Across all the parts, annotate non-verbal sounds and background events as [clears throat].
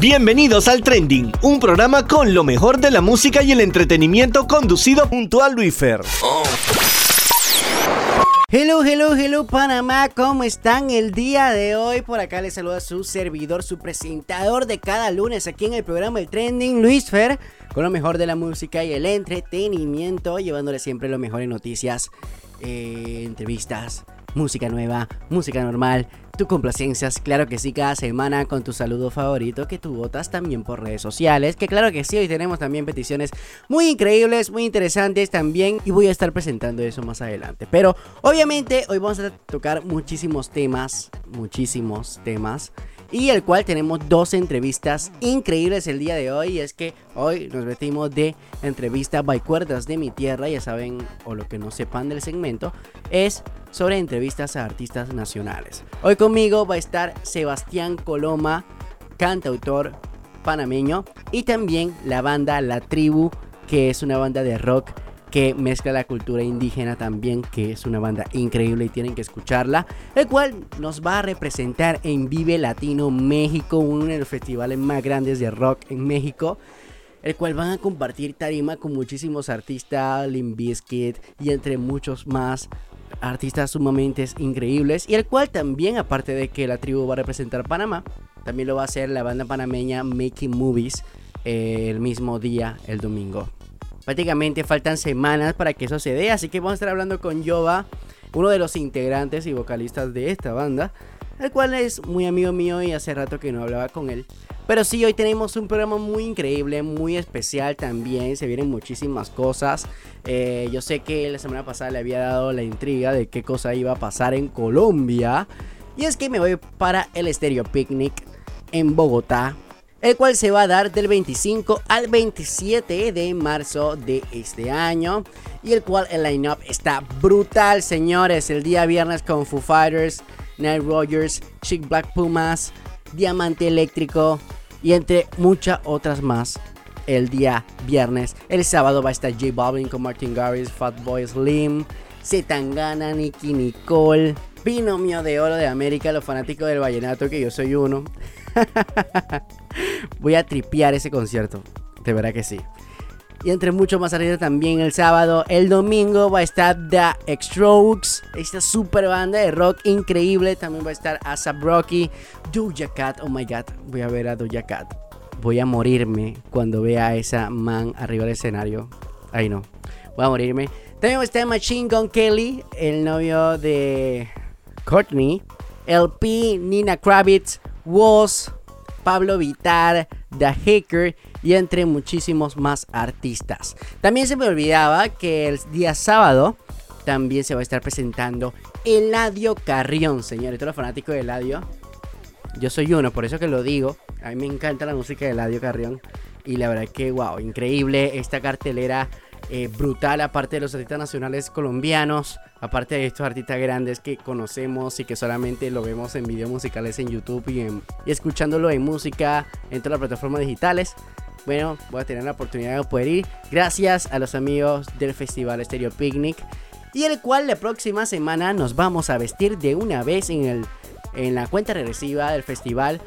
Bienvenidos al Trending, un programa con lo mejor de la música y el entretenimiento conducido junto a Luifer. Hello, hello, hello Panamá, ¿cómo están el día de hoy? Por acá les saluda su servidor, su presentador de cada lunes aquí en el programa El Trending, Luis Fer, con lo mejor de la música y el entretenimiento, llevándole siempre lo mejor en noticias, eh, entrevistas, música nueva, música normal, tu complacencias, claro que sí, cada semana con tu saludo favorito que tú votas también por redes sociales, que claro que sí, hoy tenemos también peticiones muy increíbles, muy interesantes también y voy a estar presentando eso más adelante. Pero obviamente hoy vamos a tocar muchísimos temas, muchísimos temas y el cual tenemos dos entrevistas increíbles el día de hoy. Y es que hoy nos vestimos de entrevista by cuerdas de mi tierra, ya saben, o lo que no sepan del segmento, es sobre entrevistas a artistas nacionales. Hoy conmigo va a estar Sebastián Coloma, cantautor panameño, y también la banda La Tribu, que es una banda de rock que mezcla la cultura indígena también, que es una banda increíble y tienen que escucharla, el cual nos va a representar en Vive Latino México, uno de los festivales más grandes de rock en México. El cual van a compartir tarima con muchísimos artistas, Limp Bizkit y entre muchos más artistas sumamente increíbles. Y el cual también, aparte de que la tribu va a representar Panamá, también lo va a hacer la banda panameña Making Movies eh, el mismo día, el domingo. Prácticamente faltan semanas para que eso se dé, así que vamos a estar hablando con Yoba, uno de los integrantes y vocalistas de esta banda, el cual es muy amigo mío y hace rato que no hablaba con él. Pero sí, hoy tenemos un programa muy increíble, muy especial también. Se vienen muchísimas cosas. Eh, yo sé que la semana pasada le había dado la intriga de qué cosa iba a pasar en Colombia. Y es que me voy para el Stereo Picnic en Bogotá el cual se va a dar del 25 al 27 de marzo de este año y el cual el line-up está brutal, señores. El día viernes con Foo Fighters, Night Rogers, Chic Black Pumas, Diamante Eléctrico y entre muchas otras más. El día viernes, el sábado va a estar J Balvin con Martin Garrix, Fatboy Slim, Zetangana, Nicky Nicole, Binomio de Oro de América, los fanáticos del vallenato, que yo soy uno. [laughs] Voy a tripear ese concierto. De verdad que sí. Y entre mucho más arriba también el sábado, el domingo va a estar The Strokes, esta super banda de rock increíble. También va a estar ASAP Rocky, Doja Cat. Oh my god, voy a ver a Doja Cat. Voy a morirme cuando vea a esa man arriba del escenario. Ahí no, voy a morirme. También va a estar Machine Gun Kelly, el novio de Courtney, LP, Nina Kravitz, Woz, Pablo Vitar, The Hacker y entre muchísimos más artistas. También se me olvidaba que el día sábado también se va a estar presentando Eladio Carrión, señores. Todos los fanáticos de Eladio. Yo soy uno, por eso que lo digo. A mí me encanta la música de Eladio Carrión. Y la verdad que, wow, increíble esta cartelera eh, brutal, aparte de los artistas nacionales colombianos, aparte de estos artistas grandes que conocemos y que solamente lo vemos en videos musicales en YouTube y, escuchándolo en música en todas las plataformas digitales. Bueno, voy a tener la oportunidad de poder ir gracias a los amigos del Festival Stereo Picnic y el cual la próxima semana nos vamos a vestir de una vez en, el, en la cuenta regresiva del festival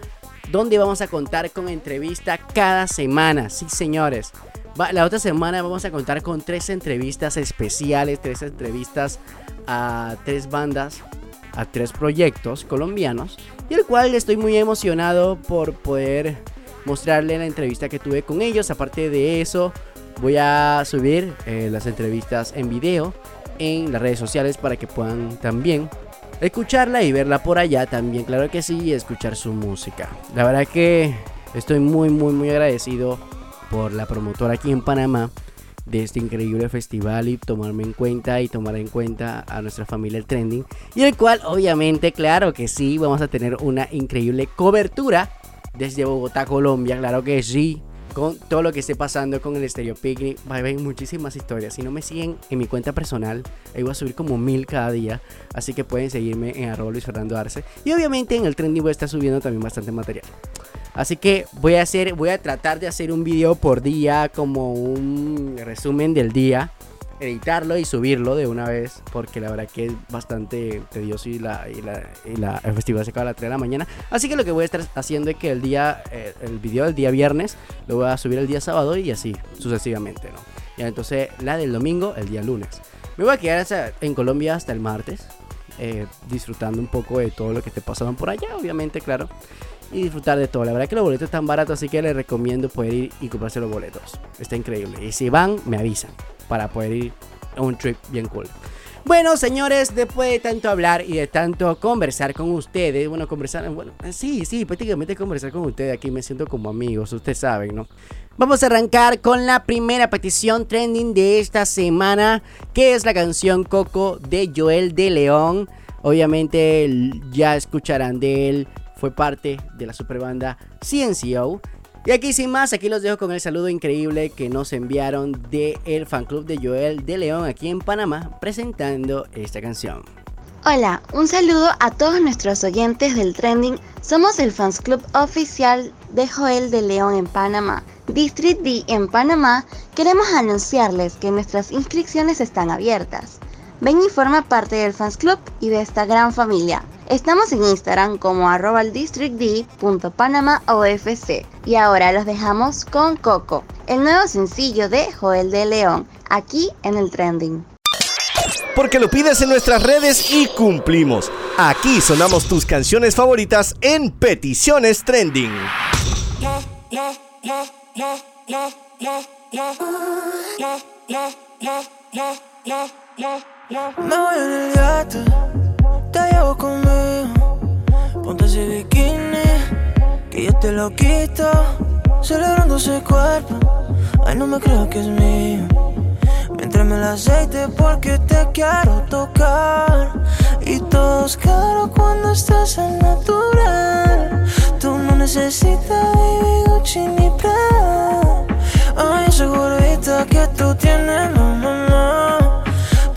donde vamos a contar con entrevista cada semana. Sí, señores la otra semana vamos a contar con tres entrevistas especiales, tres entrevistas a tres bandas, a tres proyectos colombianos, y el cual estoy muy emocionado por poder mostrarle la entrevista que tuve con ellos. Aparte de eso, voy a subir eh, las entrevistas en video en las redes sociales para que puedan también escucharla y verla por allá también, claro que sí, y escuchar su música. La verdad que estoy muy, muy, muy agradecido por la promotora aquí en Panamá de este increíble festival y tomarme en cuenta y tomar en cuenta a nuestra familia el trending y el cual obviamente claro que sí vamos a tener una increíble cobertura desde Bogotá Colombia claro que sí con todo lo que esté pasando con el Stereo Picnic va a haber muchísimas historias. Si no me siguen en mi cuenta personal ahí voy a subir como mil cada día así que pueden seguirme en arroba Luis Fernando Arce. Y obviamente en el trending voy a estar subiendo también bastante material. Así que voy a hacer, voy a tratar de hacer un video por día como un resumen del día. Editarlo y subirlo de una vez, porque la verdad que es bastante tedioso y la, y la, el festival se acaba a las 3 de la mañana. Así que lo que voy a estar haciendo es que el día, eh, el video del día viernes lo voy a subir el día sábado y así sucesivamente, ¿no? Y entonces la del domingo el día lunes. Me voy a quedar en Colombia hasta el martes, eh, disfrutando un poco de todo lo que te pasaron por allá, obviamente, claro. Y disfrutar de todo. La verdad que los boletos están baratos, así que les recomiendo poder ir y comprarse los boletos. Está increíble. Y si van, me avisan para poder ir a un trip bien cool. Bueno, señores, después de tanto hablar y de tanto conversar con ustedes, bueno, conversar, bueno, sí, sí, prácticamente conversar con ustedes, aquí me siento como amigos, ustedes saben, ¿no? Vamos a arrancar con la primera petición trending de esta semana, que es la canción Coco de Joel de León. Obviamente ya escucharán de él, fue parte de la superbanda CNCO. Y aquí sin más, aquí los dejo con el saludo increíble que nos enviaron del el fan club de Joel de León aquí en Panamá presentando esta canción. Hola, un saludo a todos nuestros oyentes del trending. Somos el fans club oficial de Joel de León en Panamá. District D en Panamá, queremos anunciarles que nuestras inscripciones están abiertas. Ven y forma parte del fans club y de esta gran familia. Estamos en Instagram como arroba. Y ahora los dejamos con Coco, el nuevo sencillo de Joel de León, aquí en el trending. Porque lo pides en nuestras redes y cumplimos. Aquí sonamos tus canciones favoritas en Peticiones Trending. Me voy en el yate, te llevo conmigo. Ponte ese bikini, que yo te lo quito. Celebrando ese cuerpo, ay, no me creo que es mío. Mientras me el aceite porque te quiero tocar. Y todo es caro cuando estás en natural. Tú no necesitas baby Gucci ni Prada. Ay, ese gordita que tú tienes, no.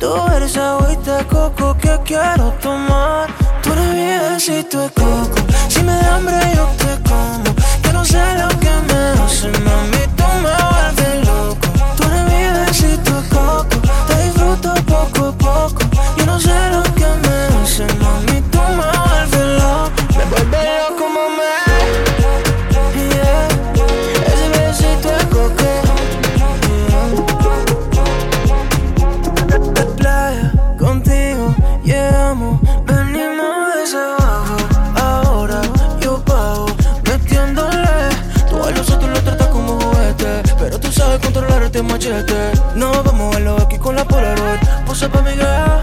Tú eres agüita coco que quiero tomar. Tú eres mi besito de coco. Si me da hambre, yo te como. Que no sé lo que me hace, mami. Tú me vuelves loco. Tú eres mi besito de coco. Te disfruto poco a poco. Yo no sé lo que me hace, mami. Machete. No vamos a verlo aquí con la Polaroid, posa pa' mi.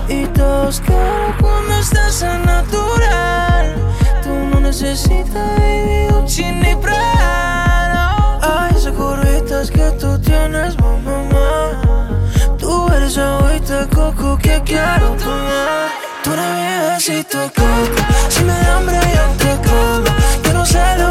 Y todos caro cuando estás en natural. Tú no necesitas baby Gucci ni Prada. Ay, esas curvitas que tú tienes, mamá. Tú eres agüita coco que quiero tomar. Tú eres de coco. Si me da hambre, yo te como. Yo no sé lo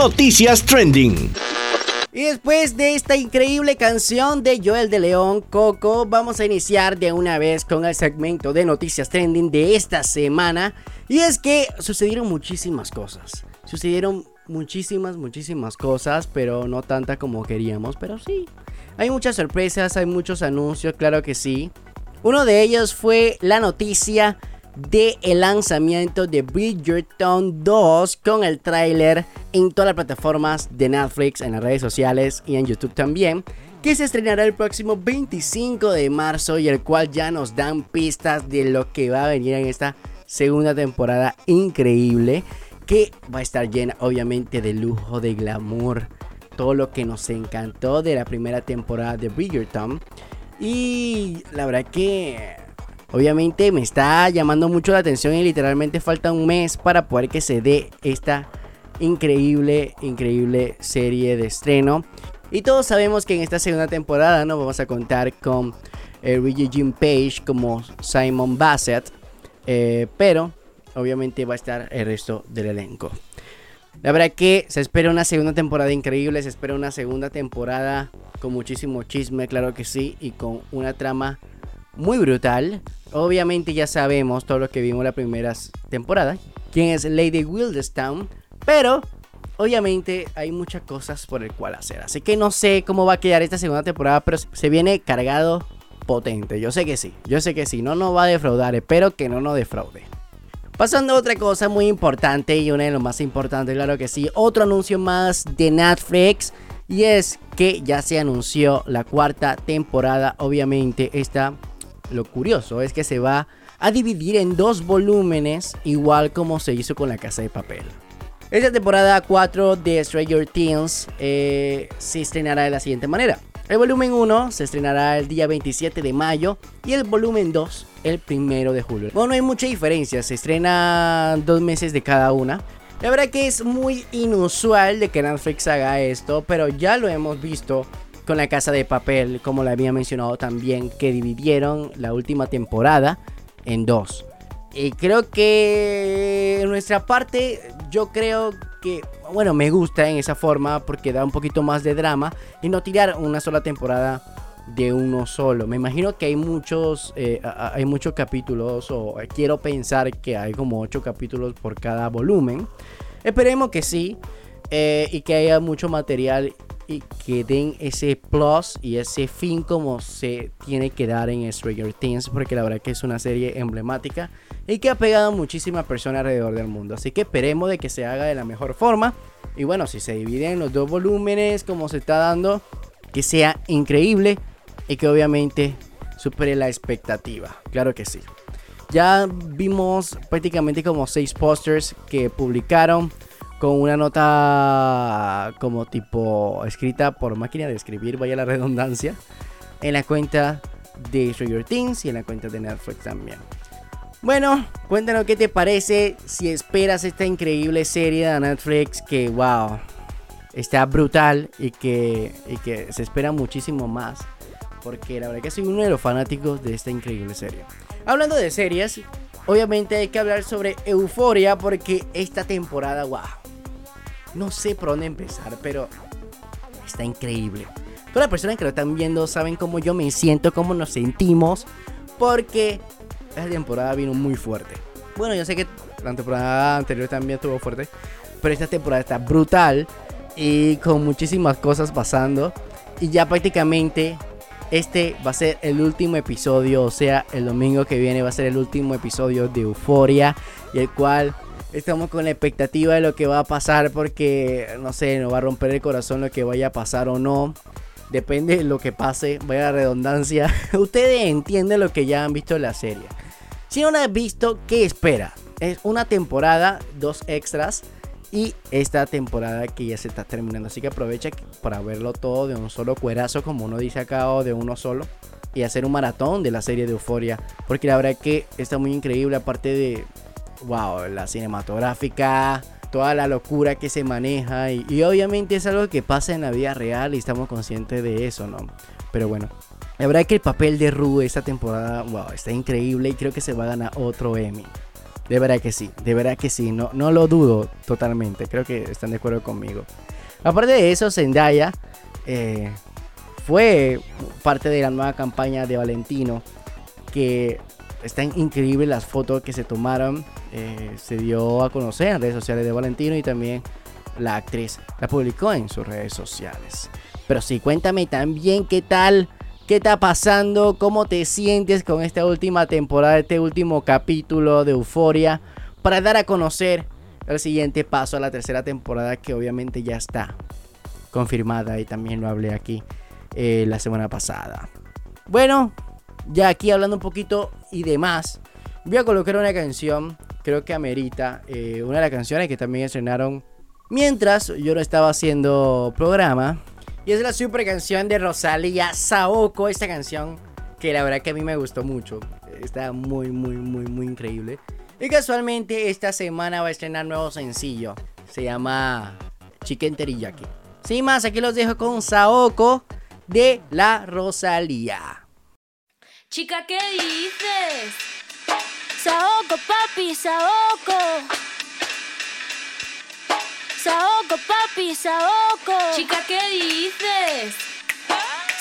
Noticias Trending. Y después de esta increíble canción de Joel de León, Coco, vamos a iniciar de una vez con el segmento de noticias trending de esta semana. Y es que sucedieron muchísimas cosas. Sucedieron muchísimas, muchísimas cosas, pero no tanta como queríamos, pero sí. Hay muchas sorpresas, hay muchos anuncios, claro que sí. Uno de ellos fue la noticia de el lanzamiento de Bridgerton 2 con el tráiler en todas las plataformas de Netflix, en las redes sociales y en YouTube también, que se estrenará el próximo 25 de marzo y el cual ya nos dan pistas de lo que va a venir en esta segunda temporada increíble que va a estar llena obviamente de lujo, de glamour, todo lo que nos encantó de la primera temporada de Bridgerton. Y la verdad que obviamente me está llamando mucho la atención y literalmente falta un mes para poder que se dé esta increíble, increíble serie de estreno. Y todos sabemos que en esta segunda temporada no vamos a contar con eh, Reggie Jim Page como Simon Bassett, eh, pero obviamente va a estar el resto del elenco. La verdad que se espera una segunda temporada increíble, se espera una segunda temporada con muchísimo chisme, claro que sí, y con una trama muy brutal. Obviamente ya sabemos todo lo que vimos la primera temporada, quién es Lady Wildestown, pero obviamente hay muchas cosas por el cual hacer. Así que no sé cómo va a quedar esta segunda temporada, pero se viene cargado potente. Yo sé que sí, yo sé que sí, no nos va a defraudar, espero que no nos defraude. Pasando a otra cosa muy importante y una de las más importantes, claro que sí, otro anuncio más de Netflix y es que ya se anunció la cuarta temporada, obviamente está lo curioso es que se va a dividir en dos volúmenes igual como se hizo con la casa de papel. Esta temporada 4 de Stranger Things eh, se estrenará de la siguiente manera. El volumen 1 se estrenará el día 27 de mayo y el volumen 2 el 1 de julio. Bueno, no hay mucha diferencia, se estrena dos meses de cada una. La verdad que es muy inusual de que Netflix haga esto, pero ya lo hemos visto con la casa de papel, como le había mencionado también, que dividieron la última temporada en dos. Y creo que en nuestra parte, yo creo que, bueno, me gusta en esa forma porque da un poquito más de drama y no tirar una sola temporada de uno solo. Me imagino que hay muchos, eh, hay muchos capítulos o quiero pensar que hay como ocho capítulos por cada volumen. Esperemos que sí eh, y que haya mucho material y que den ese plus y ese fin como se tiene que dar en Stranger Things porque la verdad que es una serie emblemática y que ha pegado a muchísimas personas alrededor del mundo. Así que esperemos de que se haga de la mejor forma. Y bueno, si se dividen en los dos volúmenes como se está dando, que sea increíble y que obviamente supere la expectativa. Claro que sí. Ya vimos prácticamente como seis posters que publicaron con una nota como tipo escrita por máquina de escribir, vaya la [laughs] redundancia, en la cuenta de Stranger Things y en la cuenta de Netflix también. Bueno, cuéntanos qué te parece si esperas esta increíble serie de Netflix que, wow, está brutal y que, y que se espera muchísimo más. Porque la verdad que soy uno de los fanáticos de esta increíble serie. Hablando de series, obviamente hay que hablar sobre Euforia porque esta temporada, wow, no sé por dónde empezar, pero está increíble. Todas las personas que lo están viendo saben cómo yo me siento, cómo nos sentimos, porque esta temporada vino muy fuerte. Bueno, yo sé que la temporada anterior también estuvo fuerte, pero esta temporada está brutal y con muchísimas cosas pasando. Y ya prácticamente este va a ser el último episodio, o sea, el domingo que viene va a ser el último episodio de Euforia, y el cual estamos con la expectativa de lo que va a pasar porque, no sé, nos va a romper el corazón lo que vaya a pasar o no. Depende de lo que pase, vaya la redundancia. [laughs] Ustedes entienden lo que ya han visto en la serie. Si no la han visto, ¿qué espera? Es una temporada, dos extras y esta temporada que ya se está terminando. Así que aprovecha para verlo todo de un solo cuerazo, como uno dice acá, o de uno solo. Y hacer un maratón de la serie de Euforia. Porque la verdad que está muy increíble, aparte de wow, la cinematográfica, toda la locura que se maneja y, obviamente es algo que pasa en la vida real y estamos conscientes de eso, ¿no? Pero bueno, la verdad que el papel de Rue esta temporada, wow, está increíble y creo que se va a ganar otro Emmy. De verdad que sí, de verdad que sí, no, no lo dudo totalmente, creo que están de acuerdo conmigo. Aparte de eso, Zendaya eh, fue parte de la nueva campaña de Valentino que están increíbles las fotos que se tomaron. Eh, se dio a conocer en redes sociales de Valentino y también la actriz la publicó en sus redes sociales. Pero sí, cuéntame también qué tal, qué está pasando, cómo te sientes con esta última temporada, este último capítulo de Euforia, para dar a conocer el siguiente paso a la tercera temporada que obviamente ya está confirmada y también lo hablé aquí eh, la semana pasada. Bueno, ya aquí hablando un poquito y demás, voy a colocar una canción, creo que amerita, eh, una de las canciones que también estrenaron mientras yo no estaba haciendo programa. Y es la super canción de Rosalía Saoko, esta canción que la verdad que a mí me gustó mucho. Está muy, muy, muy, muy increíble. Y casualmente esta semana va a estrenar nuevo sencillo. Se llama Chicken Teriyaki. Sin más, aquí los dejo con Saoko de la Rosalía. Chica, ¿qué dices? Saoko, papi, Saoko. Saoko, papi, Saoko. Chica, ¿qué dices?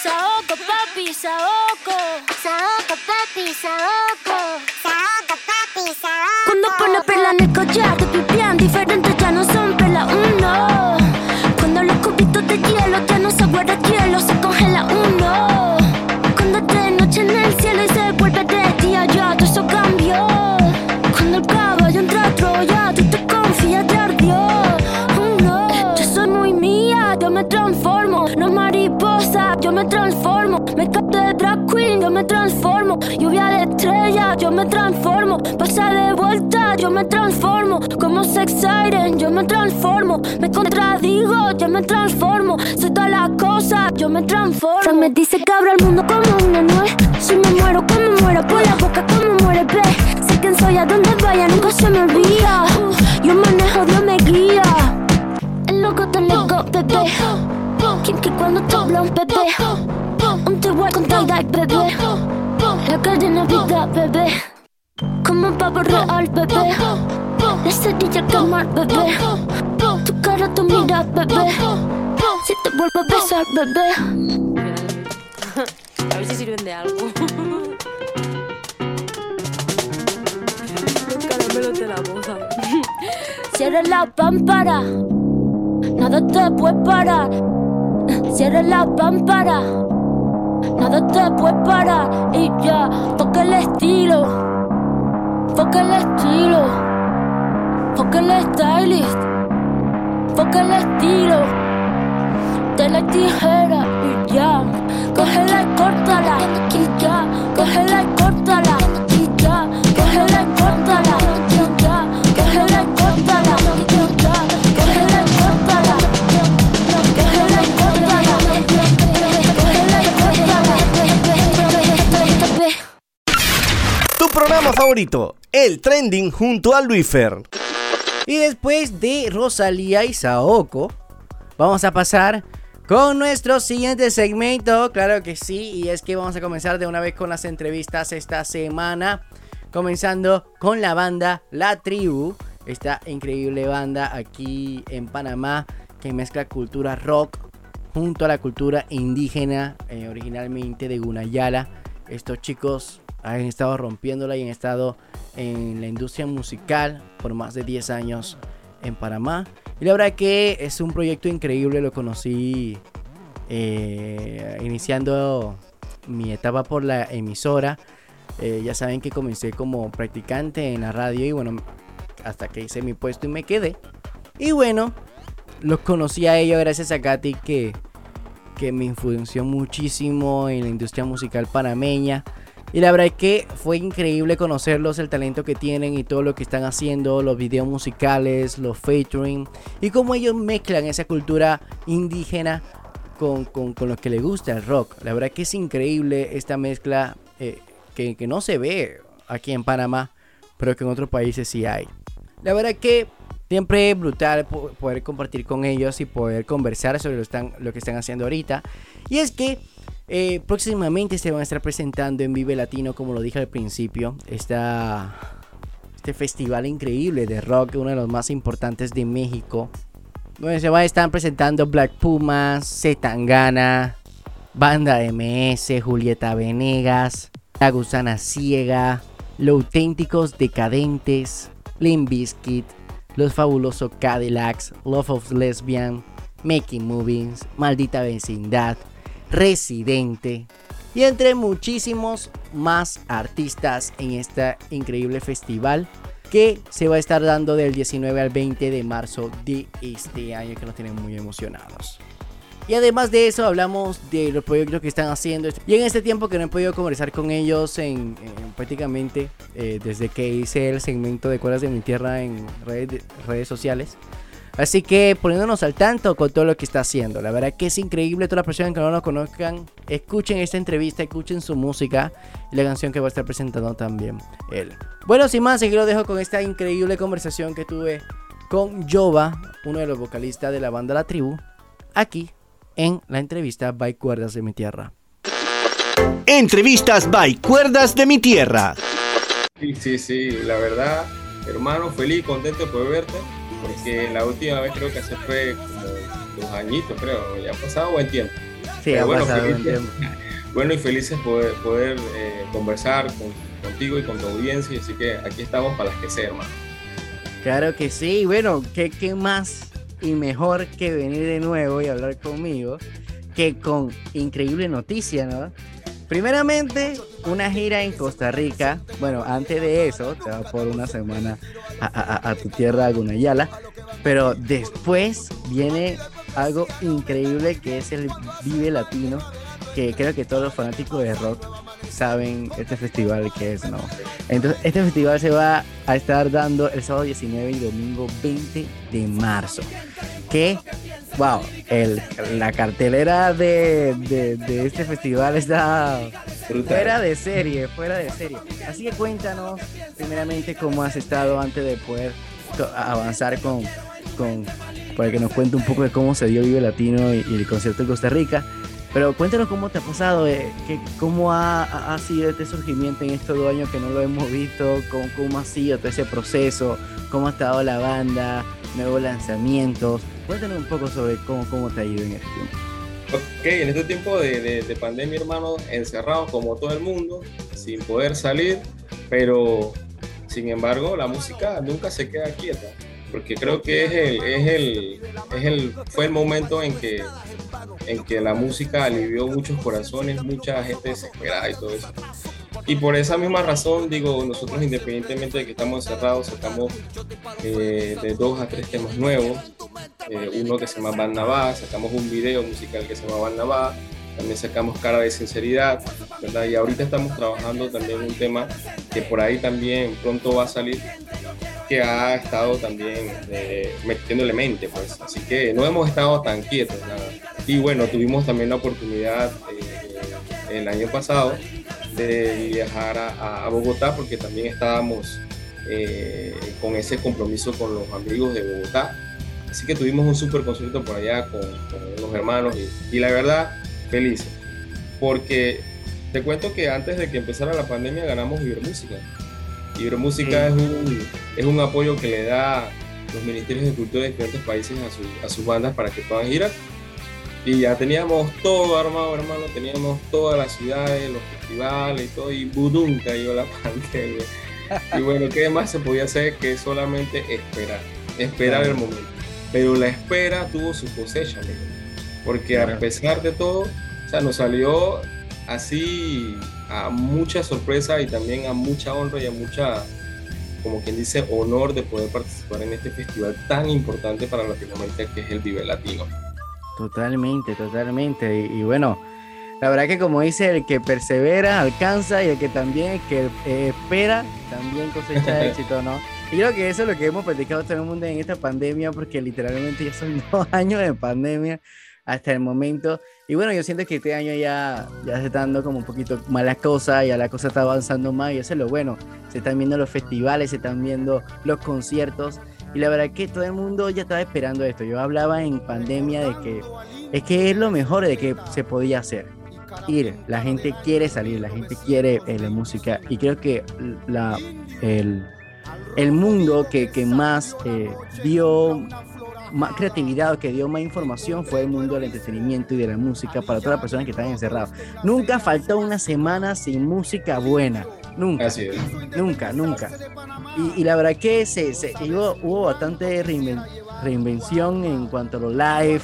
Saoko, papi, Saoko. Saoko, papi, Saoko. Saoko, papi, Saoko. Cuando pone perla en el collar, te pipián diferentes ya no son yo me transformo. Me de drag queen, yo me transformo. Lluvia de estrella, yo me transformo. Pasa de vuelta, yo me transformo. Como sex siren, yo me transformo. Me contradigo, yo me transformo. Soy todas las cosas, yo me transformo. Fran me dice que abro el mundo como una nuez. Si me muero, como muero, por la boca, como muere, ve. Sé quién soy, a donde vaya, nunca se me olvida. Yo manejo, Dios me guía. El loco te loco, bebé. Kim que cuando te habla un bebé. Un te voy con tie bebé. La cadena vida, bebé. Como un pavo real, bebé. La cerilla al quemar, bebé. Tu cara, tu mira, bebé. Si te vuelvo a besar, bebé. [laughs] A ver si sirven de algo. Los caramelos de la boca. Cierra la pámpara. Nada te puede parar. Cierra la pámpara. Nada te puede parar. Y ya, toca el estilo. Foca el estilo. Foca el stylist. Foca el estilo. De la tijera y ya. Cógela y córtala. Y ya. Cógela y córtala. Favorito, el trending junto a Luifer. Y después de Rosalía y Saoko, vamos a pasar con nuestro siguiente segmento. Claro que sí, y es que vamos a comenzar de una vez con las entrevistas esta semana. Comenzando con la banda La Tribu, esta increíble banda aquí en Panamá que mezcla cultura rock junto a la cultura indígena, eh, originalmente de Gunayala. Estos chicos han estado rompiéndola y han estado en la industria musical por más de 10 años en Panamá. Y la verdad que es un proyecto increíble, lo conocí eh, iniciando mi etapa por la emisora. Eh, ya saben que comencé como practicante en la radio y bueno, hasta que hice mi puesto y me quedé. Y bueno, los conocí a ellos gracias a Katy que, que me influenció muchísimo en la industria musical panameña. Y la verdad es que fue increíble conocerlos, el talento que tienen y todo lo que están haciendo, los videos musicales, los featuring y cómo ellos mezclan esa cultura indígena con, con, con lo que les gusta el rock. La verdad es que es increíble esta mezcla eh, que, que no se ve aquí en Panamá, pero que en otros países sí hay. La verdad es que siempre es brutal po- poder compartir con ellos y poder conversar sobre lo, están, lo que están haciendo ahorita. Y es que eh, próximamente se van a estar presentando en Vive Latino, como lo dije al principio, este festival increíble de rock, uno de los más importantes de México. Donde se van a estar presentando Black Pumas, Zetangana, Banda MS, Julieta Venegas, La Gusana Ciega, Los Auténticos Decadentes, Limp Bizkit, Los Fabulosos Cadillacs, Love of Lesbian, Making Movies, Maldita Vecindad, Residente y entre muchísimos más artistas en este increíble festival que se va a estar dando del 19 al 20 de marzo de este año que nos tienen muy emocionados. Y además de eso hablamos de los proyectos que están haciendo. Y en este tiempo que no he podido conversar con ellos en, en prácticamente eh, desde que hice el segmento de Cuerdas de mi Tierra en redes, redes sociales. Así que poniéndonos al tanto con todo lo que está haciendo. La verdad que es increíble. Todas las personas que no lo conozcan, escuchen esta entrevista, escuchen su música y la canción que va a estar presentando también él. Bueno, sin más, aquí lo dejo con esta increíble conversación que tuve con Jova, uno de los vocalistas de la banda La Tribu, aquí en la entrevista By Cuerdas de mi Tierra. Entrevistas by Cuerdas de mi Tierra. Sí, sí, sí, la verdad, hermano, feliz, contento por verte, porque la última vez creo que se fue como dos añitos, creo, ya ha pasado buen tiempo. Sí, ha bueno, pasado un tiempo. [laughs] Bueno y felices poder, poder eh, conversar con- contigo y con tu audiencia, así que aquí estamos para las que sea, hermano. Claro que sí. Bueno, ¿qué, qué más y mejor que venir de nuevo y hablar conmigo que con increíble noticia, ¿no? Primeramente, una gira en Costa Rica. Bueno, antes de eso, te vas por una semana a tu tierra, a Gunayala. Pero después viene algo increíble que es el Vive Latino, que creo que todos los fanáticos de rock saben este festival que es, ¿no? Entonces, este festival se va a estar dando el sábado 19 y domingo 20 de marzo. Que, wow, el, la cartelera de, de- de este festival está fuera de serie, fuera de serie. Así que cuéntanos, primeramente, cómo has estado antes de poder avanzar con, con, para que nos cuente un poco de cómo se dio Vive Latino y, y el concierto en Costa Rica. Pero cuéntanos cómo te ha pasado, eh, cómo ha, ha- sido este surgimiento en estos dos años que no lo hemos visto, cómo, cómo ha sido todo ese proceso, cómo ha estado la banda, nuevos lanzamientos. Cuéntanos un poco sobre cómo, cómo te ha ido en este tiempo. Ok, en este tiempo de pandemia, hermano, encerrados como todo el mundo, sin poder salir, pero sin embargo la música nunca se queda quieta, porque creo que es el, es el, es el, fue el momento en que, en que la música alivió muchos corazones, mucha gente desesperada y todo eso. Y por esa misma razón, digo, nosotros independientemente de que estamos encerrados, sacamos eh, de dos a tres temas nuevos, eh, uno que se llama Barnabá, sacamos un video musical que se llama Barnabá, también sacamos Cara de Sinceridad, ¿verdad? Y ahorita estamos trabajando también un tema que por ahí también pronto va a salir, que ha estado también eh, metiéndole mente, pues. Así que no hemos estado tan quietos, nada. Y bueno, tuvimos también la oportunidad eh, el año pasado de viajar a, a Bogotá porque también estábamos eh, con ese compromiso con los amigos de Bogotá. Así que tuvimos un super concierto por allá con, con los hermanos y, y la verdad, felices. Porque te cuento que antes de que empezara la pandemia ganamos Ibermúsica. Ibermúsica es, un, es un apoyo que le da los ministerios de cultura de diferentes países a, su- a sus bandas para que puedan girar. Y ya teníamos todo armado, hermano. Teníamos todas las ciudades, los festivales y todo. Y budum cayó la [laughs] pandemia. Y bueno, ¿qué más se podía hacer que solamente esperar? Esperar el momento. Pero la espera tuvo su cosecha, amigo. Porque a pesar de todo, o sea, nos salió así a mucha sorpresa y también a mucha honra y a mucha, como quien dice, honor de poder participar en este festival tan importante para Latinoamérica que es el Vive Latino. Totalmente, totalmente. Y, y bueno, la verdad que como dice, el que persevera alcanza y el que también, que eh, espera, también cosecha [laughs] éxito, ¿no? Y creo que eso es lo que hemos platicado todo el mundo en esta pandemia, porque literalmente ya son [laughs] dos años de pandemia hasta el momento. Y bueno, yo siento que este año ya, ya se está dando como un poquito más la cosa, ya la cosa está avanzando más y eso es lo bueno. Se están viendo los festivales, se están viendo los conciertos. Y la verdad que todo el mundo ya estaba esperando esto. Yo hablaba en pandemia de que es que es lo mejor de que se podía hacer. Ir, la gente quiere salir, la gente quiere eh, la música y creo que la, el, el mundo que, que más eh, dio más creatividad o que dio más información fue el mundo del entretenimiento y de la música para todas las personas que están encerradas. Nunca faltó una semana sin música buena. Nunca. Así es. Nunca, nunca. Y, y la verdad que se, se- hubo, hubo bastante reinven- reinvención en cuanto a los live.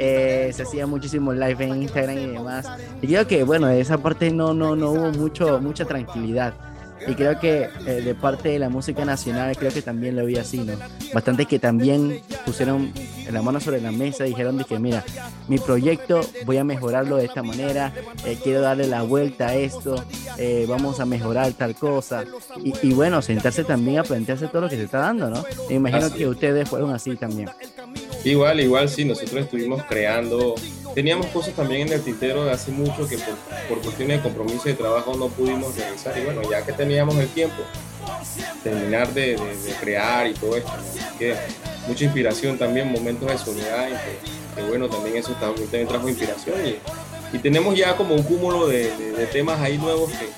eh, se hacía muchísimo live en Instagram y demás. Y creo que, bueno, de esa parte no, no, no hubo mucho, mucha tranquilidad. Y creo que eh, de parte de la música nacional, creo que también lo vi así, ¿no? Bastante que también pusieron la mano sobre la mesa y dijeron de que, mira, mi proyecto voy a mejorarlo de esta manera, eh, quiero darle la vuelta a esto, eh, vamos a mejorar tal cosa. Y, y bueno, sentarse también a plantearse todo lo que se está dando, ¿no? Me imagino Así que es. ustedes fueron así también. Igual, igual sí, nosotros estuvimos creando, teníamos cosas también en el tintero de hace mucho que por, por cuestiones de compromiso de trabajo no pudimos realizar. Y bueno, ya que teníamos el tiempo, terminar de, de- crear y todo esto, que mucha inspiración también, momentos de soledad y que, bueno, también eso también, trajo inspiración. Y, y tenemos ya como un cúmulo de, temas ahí nuevos que,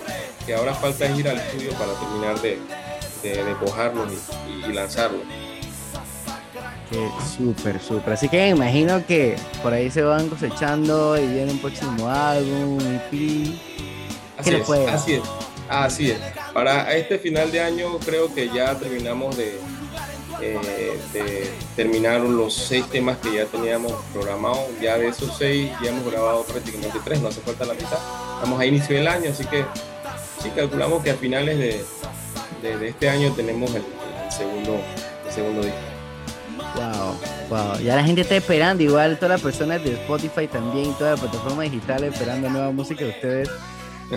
que ahora falta ir al estudio para terminar de, de, cojarlos y, y- y lanzarlos. Que súper, súper. Así que me imagino que por ahí se van cosechando y viene un próximo álbum, EP. Así es, así es, así es. Para este final de año creo que ya terminamos de, eh, de terminar los seis temas que ya teníamos programados. Ya de esos seis ya hemos grabado prácticamente tres, no hace falta la mitad. Estamos a inicio del año, así que sí calculamos que a finales de, de- de este año tenemos el, el segundo, el segundo disco. Wow, wow. Ya la gente está esperando, igual todas las personas de Spotify también, todas las plataformas digitales esperando nueva música de ustedes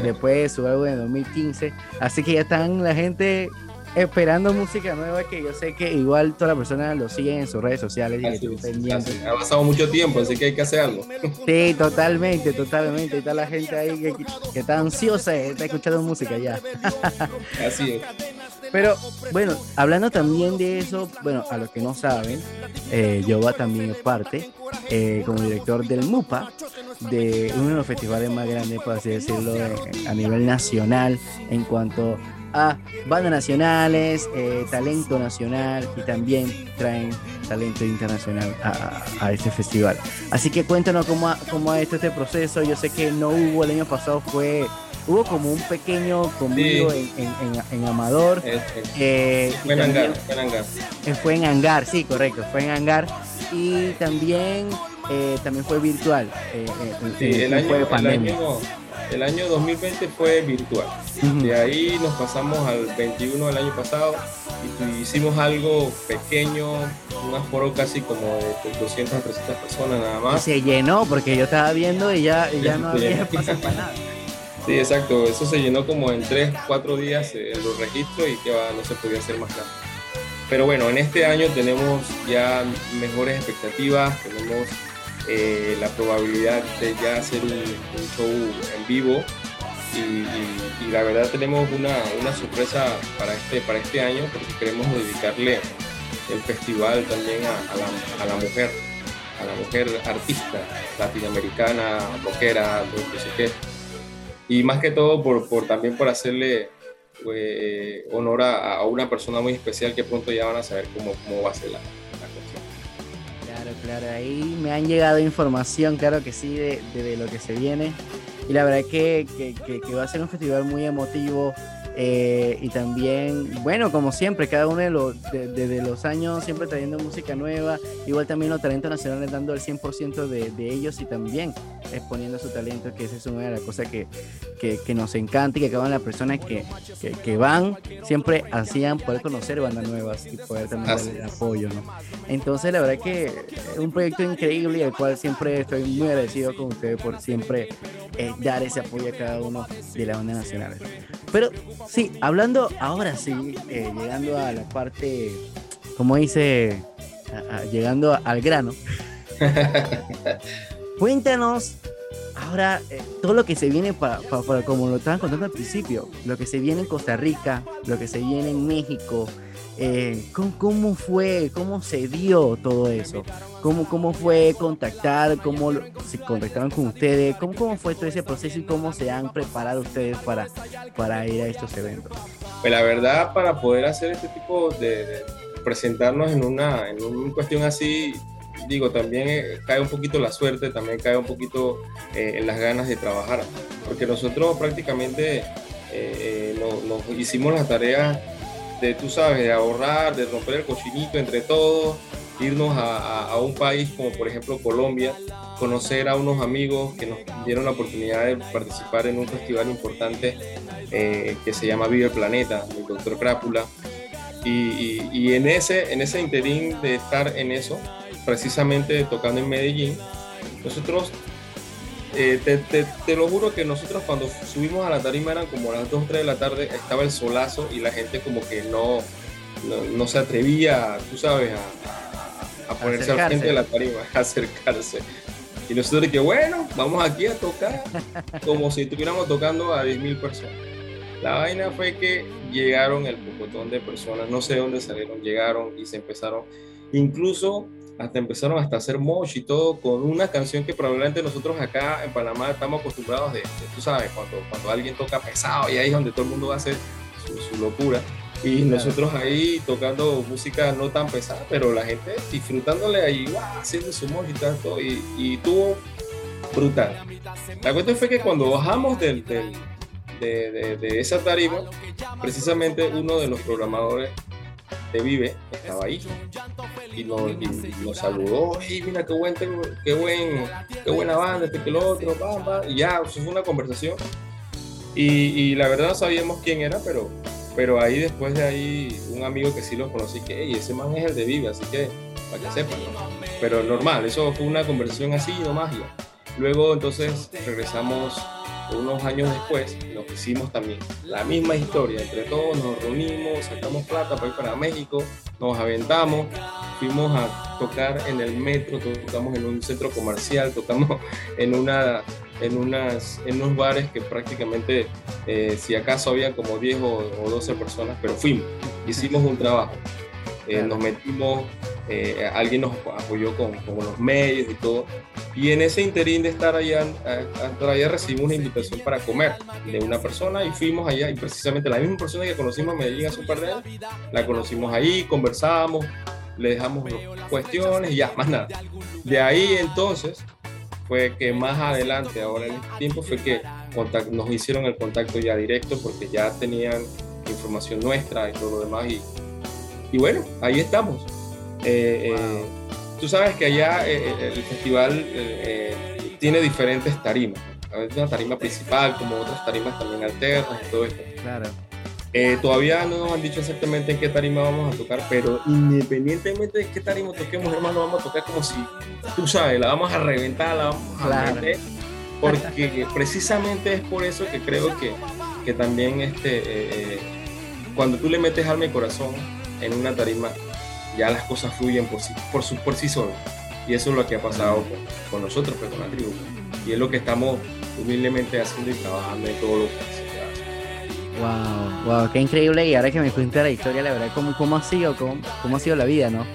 después de su álbum de 2015. Así que ya están la gente esperando música nueva que yo sé que igual todas las personas lo siguen en sus redes sociales y Así. Ha pasado mucho tiempo, así que hay que hacer algo. [laughs] Sí, totalmente, totalmente. Está la gente ahí que, que está ansiosa estar escuchando música ya. [laughs] Así es. Pero bueno, hablando también de eso, bueno, a los que no saben, eh, Yoba también es parte eh, como director del MUPA, de uno de los festivales más grandes, por así decirlo, eh, a nivel nacional en cuanto a bandas nacionales, eh, talento nacional y también traen talento internacional a, a- este festival. Así que cuéntanos cómo ha, cómo ha hecho este proceso. Yo sé que no hubo el año pasado, fue hubo como un pequeño convivio Sí. en, en- en- en Amador. Es- es- eh, y Fue en también- hangar, fue en hangar. eh, fue en hangar, sí, correcto, fue en hangar. Y también, eh, también fue virtual. eh, eh, Sí, el año, el, año, el año 2020 fue virtual. De ahí nos pasamos al 21 del año pasado y hicimos algo pequeño, un aforo casi como de 200 a 300 personas nada Y más. se llenó porque yo estaba viendo y ya, y ya [laughs] no había espacio para nada. Sí, exacto. Eso se llenó como en 3, 4 días eh, los registros y que va, no se podía hacer más nada. Pero bueno, en este año tenemos ya mejores expectativas, tenemos eh, la probabilidad de ya hacer un, show en vivo y, la verdad tenemos una, una sorpresa para este, para este año porque queremos dedicarle el festival también a, la, a la mujer, a la mujer artista latinoamericana, rockera, no sé qué. Y más que todo por, por también por hacerle eh, honor a, a una persona muy especial que pronto ya van a saber cómo, cómo va a ser la. Claro, ahí me han llegado información, claro que sí, de, de- de lo que se viene. Y la verdad que, que- que- que va a ser un festival muy emotivo. Eh, y también, bueno, como siempre, cada uno de los, de, de- de los años siempre trayendo música nueva. Igual también los talentos nacionales dando el 100% de, de ellos y también exponiendo su talento, que esa es una de las cosas que, que, que nos encanta y que acaban las personas que, que, que van, siempre hacían poder conocer bandas nuevas y poder también darle el apoyo, ¿no? Entonces, la verdad que es un proyecto increíble y al cual siempre estoy muy agradecido con ustedes por siempre eh, dar ese apoyo a cada uno de las bandas nacionales. Pero sí, hablando ahora sí, eh, llegando a la parte, como dice, a- a- llegando al grano, [laughs] cuéntanos ahora eh, todo lo que se viene para, para- para- como lo estaban contando al principio, lo que se viene en Costa Rica, lo que se viene en México, eh, ¿cómo, cómo fue, cómo se dio todo eso? ¿Cómo, cómo fue contactar? ¿Cómo lo- se contactaron con ustedes? ¿Cómo, ¿Cómo fue todo ese proceso y cómo se han preparado ustedes para, para ir a estos eventos? Pues la verdad, para poder hacer este tipo de, de presentarnos en una, en una cuestión así, digo, también eh, cae un poquito la suerte, también cae un poquito eh, en las ganas de trabajar, porque nosotros prácticamente eh, eh, no- nos hicimos las tareas de, tú sabes, de ahorrar, de romper el cochinito entre todos, irnos a, a- un país como por ejemplo Colombia, conocer a unos amigos que nos dieron la oportunidad de participar en un festival importante eh, que se llama Vive el Planeta, el doctor Crápula. Y, y- y en, ese, en ese interín de estar en eso, precisamente tocando en Medellín, nosotros, eh, te, te- te lo juro que nosotros cuando subimos a la tarima eran como las 2, 3 de la tarde, estaba el solazo y la gente como que no, no, no se atrevía, tú sabes, a, a ponerse al frente de la tarima, [laughs] a acercarse. Y nosotros que bueno, vamos aquí a tocar [laughs] como si estuviéramos tocando a 10.000 personas. La vaina fue que llegaron el pocotón de personas, no sé de dónde salieron, llegaron y se empezaron, incluso hasta empezaron hasta a hacer mosh y todo con una canción que probablemente nosotros acá en Panamá estamos acostumbrados de, de tú sabes, cuando, cuando alguien toca pesado y ahí es donde todo el mundo va a hacer su, su locura. Y nosotros ahí tocando música no tan pesada, pero la gente disfrutándole ahí, wow, haciendo su mosh y tanto, y, y tuvo brutal. La cuestión fue que cuando bajamos del, del- de, de- de esa tarima, precisamente uno de los programadores de Vive estaba ahí y nos, y- saludó, hey, mira qué buen, qué buen, qué buena banda, este que lo otro, pam, pam", y ya, eso fue una conversación. Y, la verdad no sabíamos quién era, pero, pero ahí después de ahí, un amigo que sí lo conocí, que hey, ese man es el de Vive, así que para que sepan, ¿no? Pero normal, eso fue una conversación así nomás. y ya. Luego entonces regresamos unos años después, nos hicimos también la misma historia, entre todos nos reunimos, sacamos plata para ir para México, nos aventamos, fuimos a tocar en el metro, tocamos en un centro comercial, tocamos [laughs] en una en, unas, en unos bares que prácticamente, eh, si acaso había como 10 o, o 12 personas, pero fuimos, hicimos un trabajo, Eh, nos metimos, eh, alguien nos apoyó con, con los medios y todo, y en ese interín de estar allá, estar allá recibimos una invitación para comer de una persona y fuimos allá y precisamente la misma persona que conocimos en Medellín hace un par de años, la conocimos ahí, conversamos, le dejamos cuestiones y ya, más nada. De ahí entonces fue que más adelante, ahora en este tiempo, fue que contact- nos hicieron el contacto ya directo porque ya tenían información nuestra y todo lo demás y, y bueno, ahí estamos. Eh, eh, tú sabes que allá eh, eh, el festival tiene diferentes tarimas. Hay una tarima principal, como otras tarimas también alternas y todo esto. Claro. Eh, todavía no nos han dicho exactamente en qué tarima vamos a tocar, pero independientemente de qué tarima toquemos, hermano, vamos a tocar como si, tú sabes, la vamos a reventar, la vamos a Claro. meter, porque precisamente es por eso que creo que, que también este, eh, cuando tú le metes alma y corazón en una tarima, ya las cosas fluyen por sí, por su, por sí solas. Y eso es lo que ha pasado con, con nosotros, pues, con la tribu. Y es lo que estamos humildemente haciendo y trabajando en todo lo que hace. Wow, wow, qué increíble. Y ahora que me cuenta la historia, la verdad, cómo, cómo ha sido, cómo, cómo ha sido la vida, ¿no?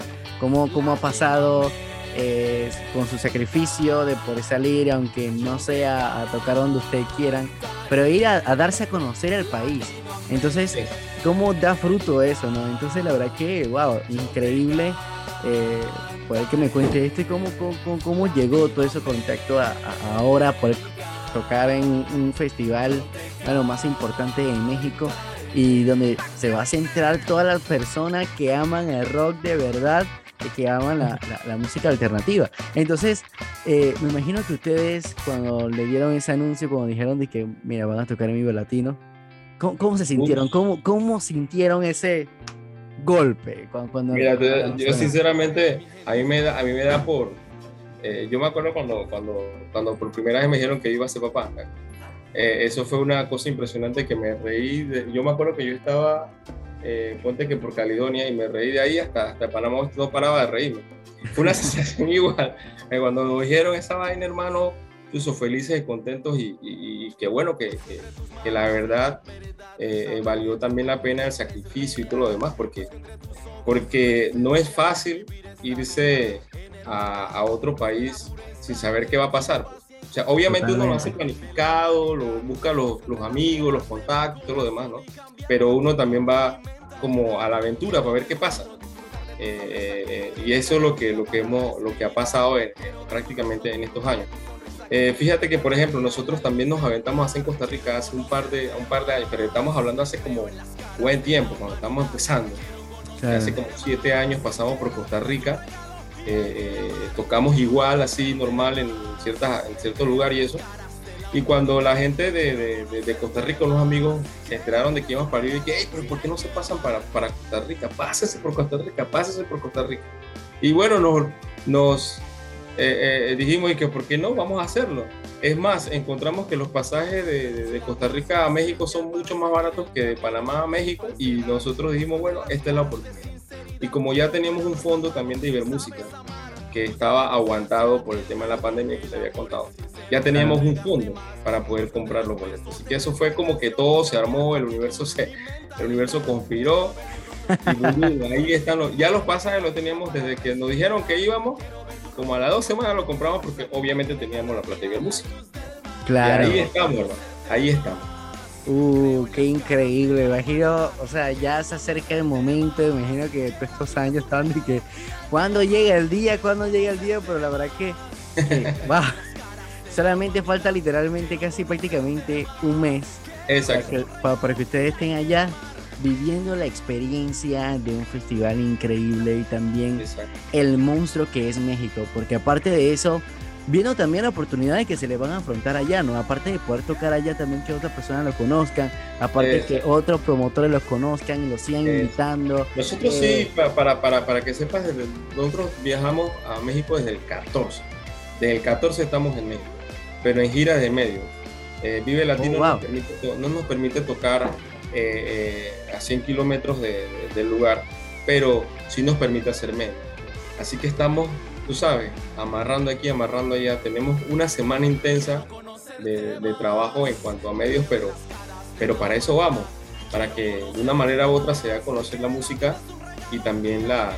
Cómo, cómo ha pasado eh, con su sacrificio de poder salir, aunque no sea a tocar donde ustedes quieran, pero ir a, a darse a conocer al país. Entonces, Sí. Cómo da fruto eso, ¿no? Entonces, la verdad que, wow, increíble eh, poder que me cuente esto y cómo, cómo, cómo- llegó todo ese contacto a, a- ahora poder tocar en un festival, bueno, más importante en México y donde se va a centrar todas las personas que aman el rock de verdad que aman la, la- la música alternativa. Entonces, eh, me imagino que ustedes cuando le dieron ese anuncio, cuando dijeron de que, mira, van a tocar en Vivo Latino, ¿cómo, cómo se sintieron? ¿Cómo, ¿Cómo sintieron ese golpe? Cuando, cuando- Mira, cuando yo suena? sinceramente, a mí me da, a mí me da por... eh, yo me acuerdo cuando, cuando, cuando por primera vez me dijeron que iba a ser papá. Eh, eso fue una cosa impresionante que me reí. de- yo me acuerdo que yo estaba, eh, ponte que por Caledonia, y me reí de ahí hasta, hasta Panamá, no paraba de reírme. Fue una [laughs] sensación igual. Eh, cuando nos dijeron esa vaina, hermano, incluso felices y contentos y, y- y qué bueno que, que- que la verdad eh, eh, valió también la pena el sacrificio y todo lo demás, porque, porque no es fácil irse a, a otro país sin saber qué va a pasar. O sea, obviamente uno lo hace planificado, lo, busca los, los amigos, los contactos, todo lo demás, ¿no? Pero uno también va como a la aventura para ver qué pasa. Eh, eh, eh, y eso es lo que, lo que, hemos, lo que ha pasado en- en- prácticamente en estos años. Eh, fíjate que, por ejemplo, nosotros también nos aventamos hace en Costa Rica hace un par de, un par de años, pero estamos hablando hace como buen tiempo, cuando estamos empezando. Claro. Hace como siete años pasamos por Costa Rica, eh, eh, tocamos igual, así normal en, ciertas, en cierto lugar y eso. Y cuando la gente de, de- de- Costa Rica, unos amigos, se enteraron de que íbamos para ir, y que, "Ey, pero ¿por qué no se pasan para, para Costa Rica? Pásese por Costa Rica, pásese por Costa Rica. Y bueno, nos, nos eh, eh, dijimos, ¿y que por qué no? Vamos a hacerlo. Es más, encontramos que los pasajes de, de- Costa Rica a México son mucho más baratos que de Panamá a México y nosotros dijimos, bueno, esta es la oportunidad. Y como ya teníamos un fondo también de Ibermúsica, que estaba aguantado por el tema de la pandemia que te había contado, ya teníamos un fondo para poder comprar los boletos. Así que eso fue como que todo se armó, el universo se, el universo conspiró. Y [laughs] ahí están los, ya los pasajes los teníamos desde que nos dijeron que íbamos, como a las dos semanas lo compramos porque obviamente teníamos la plata de Ibermúsica. Claro. Y ahí estamos, hermano. Ahí estamos. Uh, qué increíble, imagino, o sea, ya se acerca el momento, imagino que todos estos años estaban de que cuando llega el día, cuando llega el día, pero la verdad que, que, [laughs] wow, solamente falta literalmente casi prácticamente un mes para Exacto. que, para- para que ustedes estén allá viviendo la experiencia de un festival increíble y también Exacto. el monstruo que es México, porque aparte de eso, viendo también oportunidades que se le van a afrontar allá, ¿no? Aparte de poder tocar allá también que otras personas lo conozcan, aparte Eso. que otros promotores los conozcan y los sigan invitando. Nosotros Eh, sí, pa- para, para, para que sepas, nosotros viajamos a México desde el 14. Desde el 14 estamos en México, pero en giras de medio. Eh, Vive Latino Oh, wow. nos permite no nos permite tocar eh, eh, a 100 kilómetros de- de- del lugar, pero sí nos permite hacer medio. Así que estamos, tú sabes, amarrando aquí, amarrando allá. Tenemos una semana intensa de, de trabajo en cuanto a medios, pero, pero para eso vamos, para que de una manera u otra se dé a conocer la música y también la,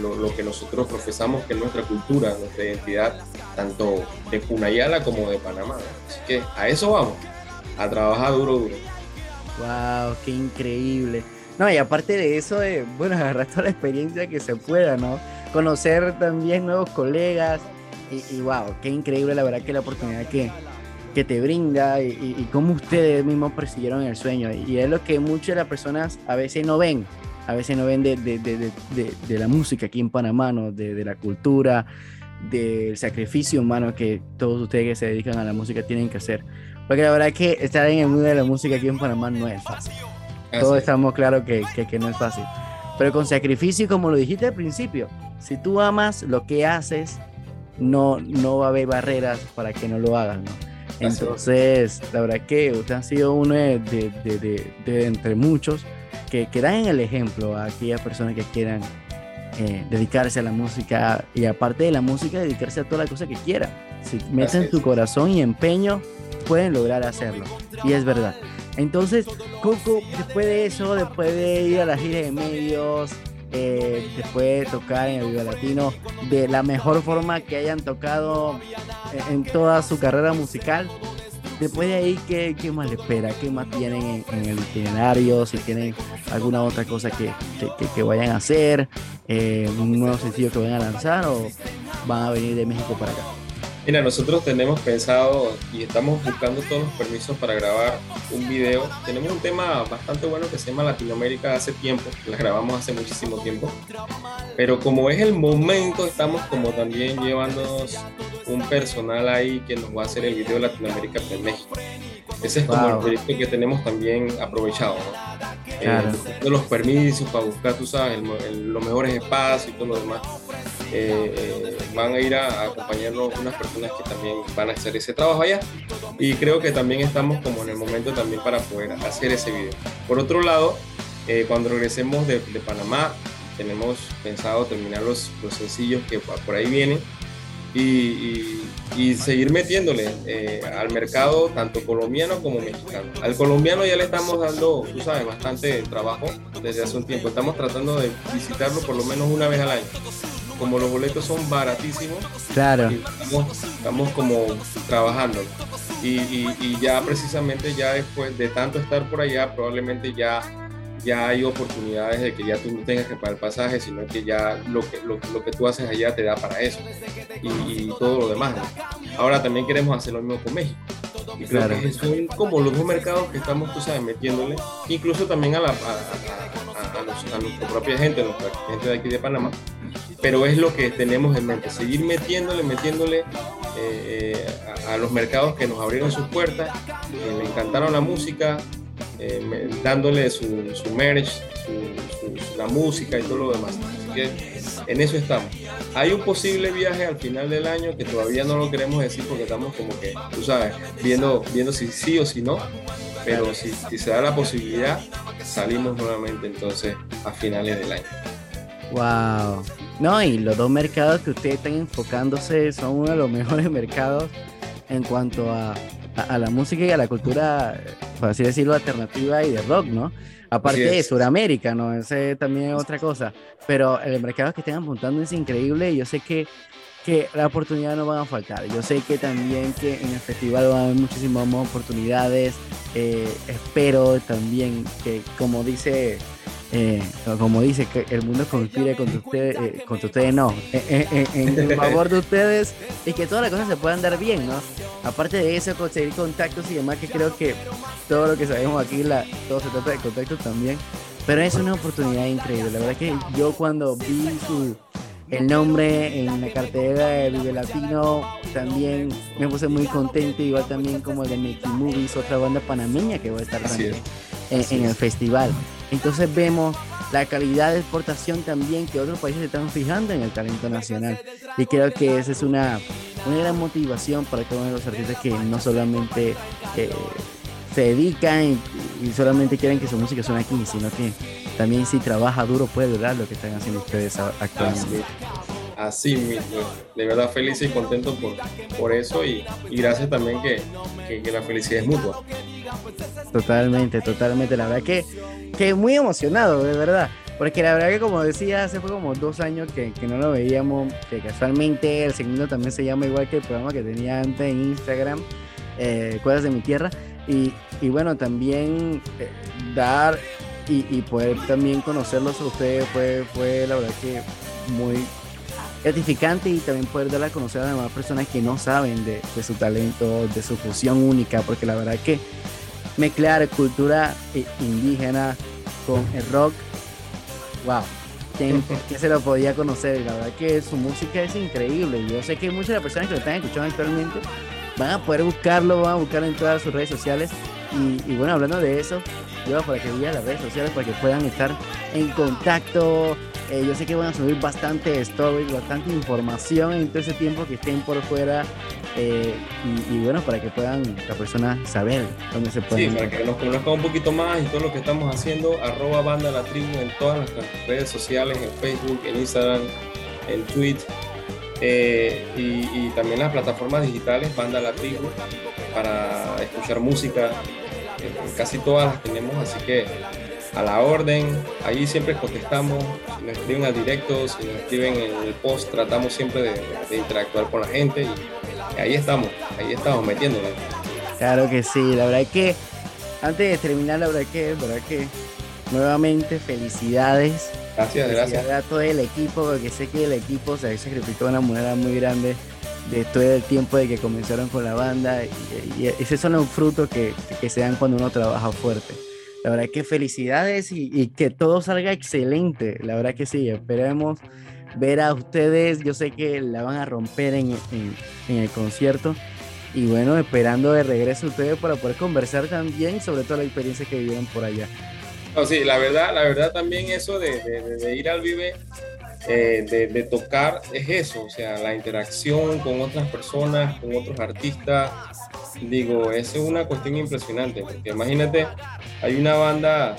lo, lo que nosotros profesamos, que es nuestra cultura, nuestra identidad, tanto de Punayala como de Panamá. Así que a eso vamos, a trabajar duro, duro. Wow, qué increíble. No, y aparte de eso, eh, bueno, [laughs] agarrar toda la experiencia que se pueda, ¿no? Conocer también nuevos colegas y, wow, qué increíble la verdad que la oportunidad que, que te brinda y, y- y cómo ustedes mismos persiguieron el sueño. Y es lo que muchas de las personas a veces no ven, a veces no ven de, de- de- de- la música aquí en Panamá, ¿no? de la cultura, del sacrificio humano que todos ustedes que se dedican a la música tienen que hacer. Porque la verdad que estar en el mundo de la música aquí en Panamá no es fácil. Todos Así. estamos claros que, que, que no es fácil. Pero con sacrificio, como lo dijiste al principio, si tú amas lo que haces, no, no va a haber barreras para que no lo hagas, ¿no? es. Entonces, la verdad que usted ha sido uno de, de- de- de- entre muchos que, que dan el ejemplo a aquellas personas que quieran eh, dedicarse a la música y aparte de la música, dedicarse a toda la cosa que quieran. Si meten es. tu corazón y empeño, pueden lograr hacerlo. Y es verdad. Entonces, Coco, después de eso, después de ir a la gira de medios, eh, después de tocar en el Viva Latino, de la mejor forma que hayan tocado en, toda su carrera musical, después de ahí, ¿qué, qué más le espera? ¿Qué más tienen en, el itinerario? Si tienen alguna otra cosa que, que, que- que vayan a hacer, eh, un nuevo sencillo que vayan a lanzar o van a venir de México para acá. Mira, nosotros tenemos pensado y estamos buscando todos los permisos para grabar un video. Tenemos un tema bastante bueno que se llama Latinoamérica hace tiempo, la grabamos hace muchísimo tiempo. Pero como es el momento, estamos como también llevándonos un personal ahí que nos va a hacer el video de Latinoamérica en México. Ese es como el proyecto que tenemos también aprovechado, ¿no? Eh, Claro. los permisos para buscar, tú sabes, el mo- el- los mejores espacios y todo lo demás. Eh, eh, van a ir a, a acompañarnos unas personas que también van a hacer ese trabajo allá y creo que también estamos como en el momento también para poder hacer ese video. Por otro lado, eh, cuando regresemos de, de Panamá, tenemos pensado terminar los, los sencillos que por ahí vienen y, y- y seguir metiéndole eh, al mercado tanto colombiano como mexicano. Al colombiano ya le estamos dando, tú sabes, bastante trabajo desde hace un tiempo. Estamos tratando de visitarlo por lo menos una vez al año. Como los boletos son baratísimos, Claro. estamos, estamos como trabajando. Y, y- y ya precisamente ya después de tanto estar por allá, probablemente ya, ya hay oportunidades de que ya tú no tengas que pagar el pasaje, sino que ya lo que, lo, lo que tú haces allá te da para eso. Y, y todo lo demás. ¿no? Ahora también queremos hacer lo mismo con México. Y creo Claro. que son como los dos mercados que estamos, tú sabes, metiéndole, incluso también a, la, a, a- a- a los- a nuestra propia gente, a nuestra gente de aquí de Panamá, pero es lo que tenemos en mente, seguir metiéndole, metiéndole eh, eh, a, a los mercados que nos abrieron sus puertas, que le encantaron la música, eh, dándole su, su merch, la música y todo lo demás. Así que en eso estamos. Hay un posible viaje al final del año que todavía no lo queremos decir porque estamos como que, tú sabes, viendo, viendo si sí o si no, pero si, se da la posibilidad, salimos nuevamente entonces a finales del año. Wow. No, y los dos mercados que ustedes están enfocándose son uno de los [laughs] mejores mercados en cuanto a- a la música y a la cultura, por así decirlo, alternativa y de rock, ¿no? Aparte de. Sudamérica, ¿no? Ese también es otra cosa. Pero el mercado que están apuntando es increíble y yo sé que, que las oportunidades no van a faltar. Yo sé que también que en el festival van a haber muchísimas más oportunidades. Eh, espero también que, como dice eh, como dice, que el mundo conspire contra ustedes, eh, contra ustedes no, eh, eh, eh, en, [laughs] favor de ustedes y que todas las cosas se puedan dar bien, ¿no? Aparte de eso, conseguir contactos y demás, que creo que todo lo que sabemos aquí, la, todo se trata de contactos también, pero es una oportunidad increíble. La verdad que yo cuando vi su, el nombre en la cartelera de Vive Latino, también me puse muy contento, igual también como el de Mickey Movies, otra banda panameña que va a estar también es. En, el es. festival. Entonces vemos la calidad de exportación también que otros países se están fijando en el talento nacional. Y creo que esa es una, una gran motivación para cada uno de los artistas que no solamente eh, se dedican y, y solamente quieren que su música suene aquí, sino que también si trabaja duro puede lograr lo que están haciendo ustedes actualmente. Así, mismo. De verdad feliz y contento por, por eso y, gracias también que, que- la felicidad es mutua. Totalmente, totalmente. La verdad que, que muy emocionado, de verdad. Porque la verdad que como decía, hace fue como dos años que, que no lo veíamos, que casualmente el segmento también se llama igual que el programa que tenía antes en Instagram, eh, Cuadras de mi Tierra. Y, y bueno, también eh, dar y, y poder también conocerlos a ustedes fue, fue la verdad que muy gratificante y también poder dar a conocer a las demás personas que no saben de, de su talento, de su fusión única, porque la verdad que mezclar cultura i- indígena con el rock, wow, ¿quién, [laughs] quién se lo podía conocer? La verdad que su música es increíble. Yo sé que muchas de las personas que lo están escuchando actualmente van a poder buscarlo, van a buscarlo en todas sus redes sociales. Y, y bueno, hablando de eso, yo para que vean las redes sociales para que puedan estar en contacto. Eh, yo sé que van a subir bastante stories, bastante información en todo ese tiempo que estén por fuera. eh, y, y bueno, para que puedan las personas saber dónde se Sí, pueden para que nos conozcan un poquito más y todo lo que estamos haciendo, arroba banda la tribu en todas nuestras redes sociales, en Facebook, en Instagram, en Twitter eh, y, y también las plataformas digitales, banda la tribu, para escuchar música, casi todas las tenemos, así que a la orden, ahí siempre contestamos, si nos escriben al directo, si nos escriben en el post, tratamos siempre de, de interactuar con la gente y ahí estamos, ahí estamos metiéndonos. Claro que sí, la verdad es que antes de terminar, la verdad que, la verdad que nuevamente felicidades. Gracias, gracias. Felicidades a todo el equipo, porque sé que el equipo se ha sacrificado de una manera muy grande de todo el tiempo de que comenzaron con la banda y, y esos son los frutos que, que se dan cuando uno trabaja fuerte. La verdad que felicidades y, que todo salga excelente. La verdad que sí, esperemos ver a ustedes. Yo sé que la van a romper en, en- el concierto. Y bueno, esperando de regreso a ustedes para poder conversar también sobre toda la experiencia que vivieron por allá. No, sí, la verdad, la verdad también eso de- de ir al Vive, eh, de, de tocar, es eso, o sea, la interacción con otras personas, con otros artistas, digo, eso es una cuestión impresionante, porque imagínate, hay una banda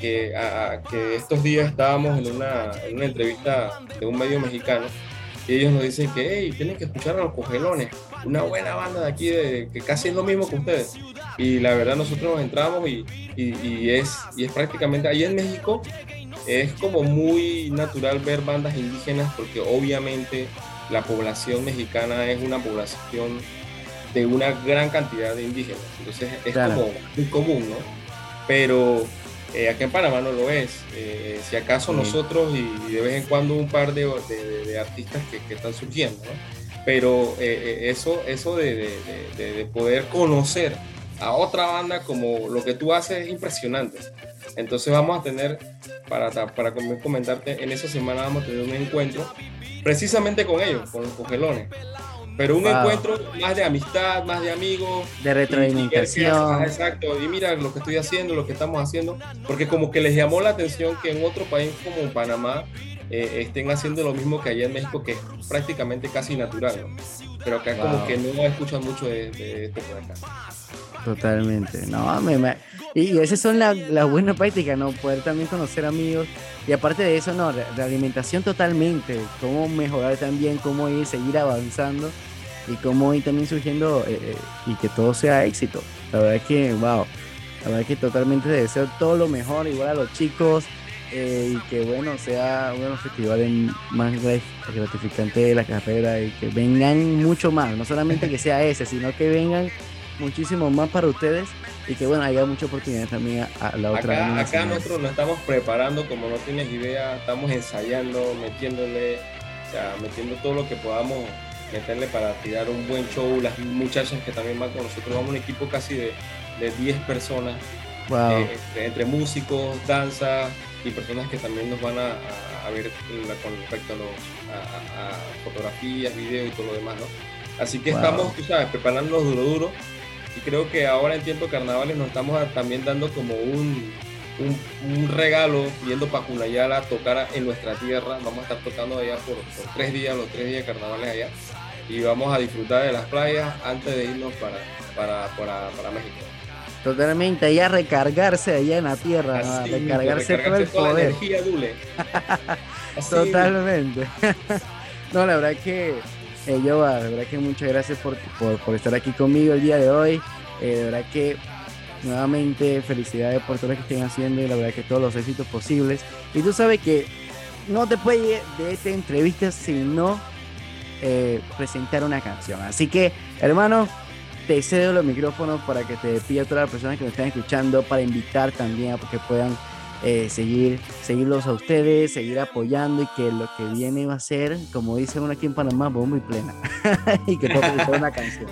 que, a- que estos días estábamos en una, en una entrevista de un medio mexicano, y ellos nos dicen que, hey, tienen que escuchar a los Cogelones, una buena banda de aquí, de, que casi es lo mismo que ustedes. Y la verdad nosotros entramos y, y, y es, y es prácticamente, ahí en México es como muy natural ver bandas indígenas porque obviamente la población mexicana es una población de una gran cantidad de indígenas. Entonces es Claro. como muy común, ¿no? Pero eh, acá en Panamá no lo es. Eh, si acaso nosotros y, de vez en cuando un par de, de- de artistas que, que están surgiendo, ¿no? Pero eh, eh, eso, eso de, de- de- de poder conocer a otra banda como lo que tú haces es impresionante. Entonces vamos a tener, para, para com- comentarte, en esa semana vamos a tener un encuentro precisamente con ellos, con los cogelones. Pero un Wow. encuentro más de amistad, más de amigos, De retroalimentación. Exacto. Y mira lo que estoy haciendo, lo que estamos haciendo, porque como que les llamó la atención que en otro país como Panamá eh, estén haciendo lo mismo que allá en México, que es prácticamente casi natural, ¿no? Pero acá como Wow. que no escuchan mucho de, de esto por acá. Totalmente. No, me, me- Y, esas son las la buenas prácticas, ¿no? Poder también conocer amigos. Y aparte de eso, no, la alimentación totalmente. Cómo mejorar también, cómo ir, seguir avanzando. Y cómo ir también surgiendo eh, eh, y que todo sea éxito. La verdad es que, wow. La verdad es que totalmente deseo todo lo mejor, igual a los chicos. eh, y que bueno, sea uno de los festivales más grat- gratificantes de la carrera y que vengan mucho más. No solamente que sea ese, sino que vengan muchísimo más para ustedes y que bueno, haya mucha oportunidad también a, a la otra. Acá, acá nosotros nos estamos preparando, como no tienes idea, estamos ensayando, metiéndole, o sea, metiendo todo lo que podamos meterle para tirar un buen show. Las muchachas que también van con nosotros, vamos un equipo casi de, de 10 personas, Wow. eh, entre, entre músicos, danza y personas que también nos van a, a- a ver la- con respecto a, los, a, fotografías, videos y todo lo demás, ¿no? Así que Wow. estamos, tú sabes, preparándonos duro duro y creo que ahora en tiempo de carnavales nos estamos también dando como un, un, un regalo yendo para Cunayala a tocar en nuestra tierra. Vamos a estar tocando allá por, por tres días, los tres días de carnavales allá. Y vamos a disfrutar de las playas antes de irnos para, para, para, para México. Totalmente, allá recargarse allá en la tierra, mismo, recargarse todo el toda la poder. energía, Dule. [laughs] Así mismo. Totalmente. [laughs] no, la verdad que, eh, Yoba, la verdad que muchas gracias por, por, por estar aquí conmigo el día de hoy. Eh, de verdad que nuevamente felicidades por todo lo que estén haciendo y la verdad que todos los éxitos posibles. Y tú sabes que no te puedes ir de esta entrevista sin no eh, presentar una canción. Así que, hermano, te cedo los micrófonos para que te pida a todas las personas que nos están escuchando para invitar también a que puedan eh, seguir, seguirlos a ustedes, seguir apoyando y que lo que viene va a ser, como dice uno aquí en Panamá, bomba y plena. [laughs] y que toque una canción.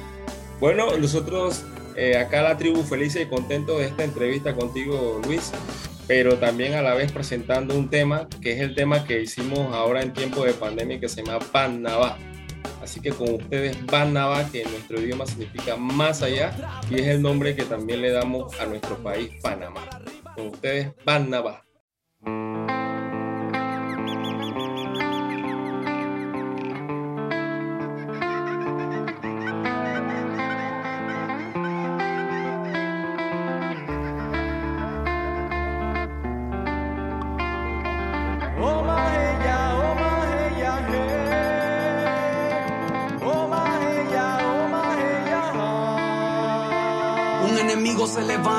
Bueno, nosotros eh, acá la tribu felices y contentos de esta entrevista contigo, Luis, pero también a la vez presentando un tema que es el tema que hicimos ahora en tiempo de pandemia que se llama Panabá. Así que con ustedes Panabá, que en nuestro idioma significa más allá, y es el nombre que también le damos a nuestro país, Panamá. Con ustedes Panabá.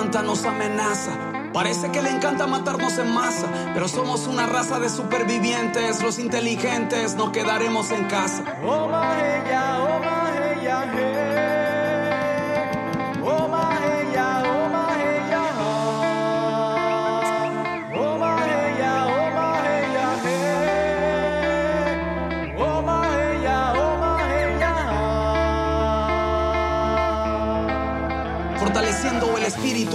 Nos amenaza. Parece que le encanta matarnos en masa, pero somos una raza de supervivientes. Los inteligentes nos quedaremos en casa. Fortaleciendo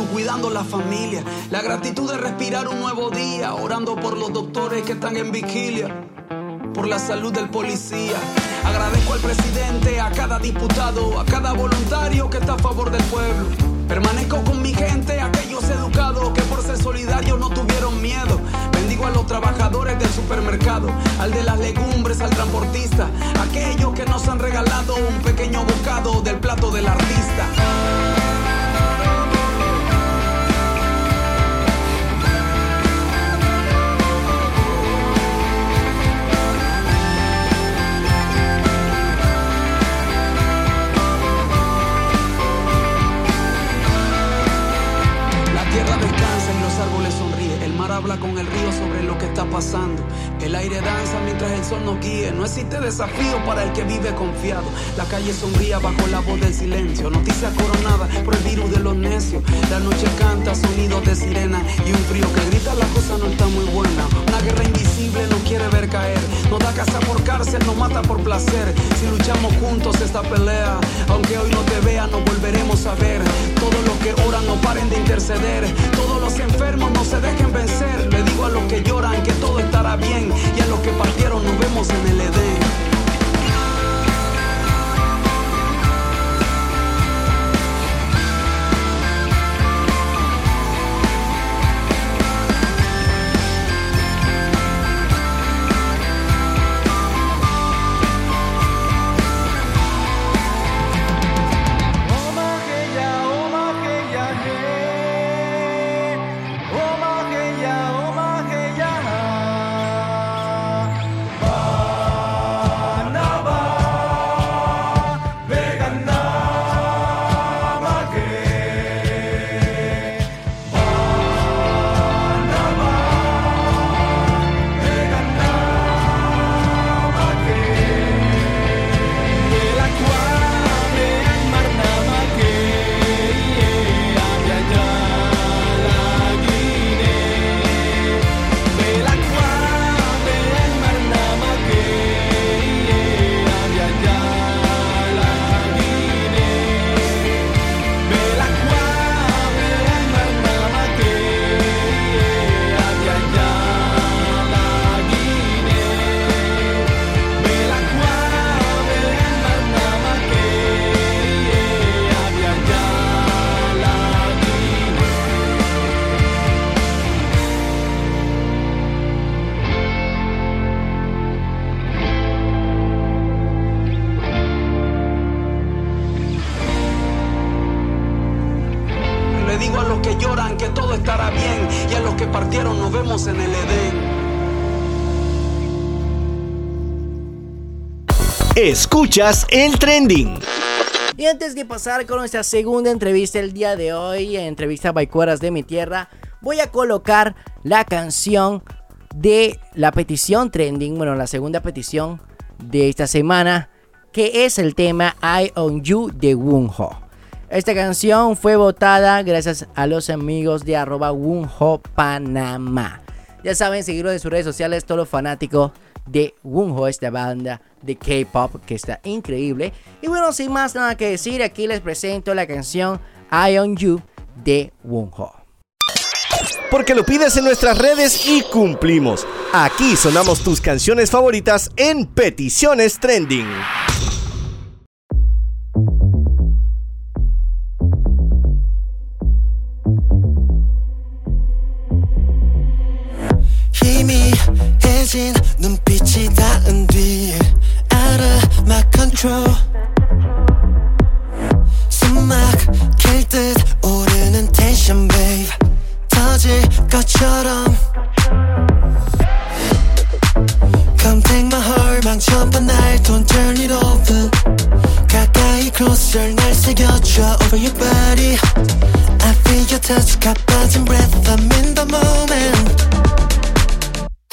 cuidando la familia. La gratitud de respirar un nuevo día, orando por los doctores que están en vigilia. Por la salud del policía. Agradezco al presidente, a cada diputado, a cada voluntario que está a favor del pueblo. Permanezco con mi gente, aquellos educados que por ser solidarios no tuvieron miedo. Bendigo a los trabajadores del supermercado, al de las legumbres, al transportista, aquellos que nos han regalado un pequeño bocado del plato del artista. Habla con el río sobre lo que está pasando. El aire danza mientras el sol nos guíe. No existe desafío para el que vive confiado. La calle sombría bajo la voz del silencio. Noticia coronada por el virus de los necios. La noche canta sonidos de sirena y un frío que grita la cosa no está muy buena. Una guerra invisible nos quiere ver caer. Nos da casa por cárcel, nos mata por placer. Si luchamos juntos esta pelea, aunque hoy no te vea, nos volveremos a ver. Todos los que oran no paren de interceder. Todos los enfermos no se dejen vencer. Le digo a los que lloran que todo estará bien. Y a los que partieron nos vemos en el Edén. Escuchas trending. Y antes de pasar con nuestra segunda entrevista el día de hoy, entrevista Baicueras de mi tierra, voy a colocar la canción de la petición trending, bueno, la segunda petición de esta semana, que es el tema I On You de Wunho. Esta canción fue votada gracias a los amigos de arroba Wunho Panamá. Ya saben, seguirlo en sus redes sociales, todos los fanáticos de Wunho, esta banda de K-pop que está increíble. Y bueno, sin más nada que decir, aquí les presento la canción I On You de Wunho. Porque lo pides en nuestras redes y cumplimos. Aquí sonamos tus canciones favoritas en Peticiones Trending. 희미해진 눈빛이 닿은 뒤 알아 my control 숨막 킬듯 오르는 텐션 babe 터질 것처럼 Come take my heart 망쳐봐 날 don't turn it over 가까이 closer 날 새겨줘 over your body I feel your touch 가빠진 breath I'm in the moment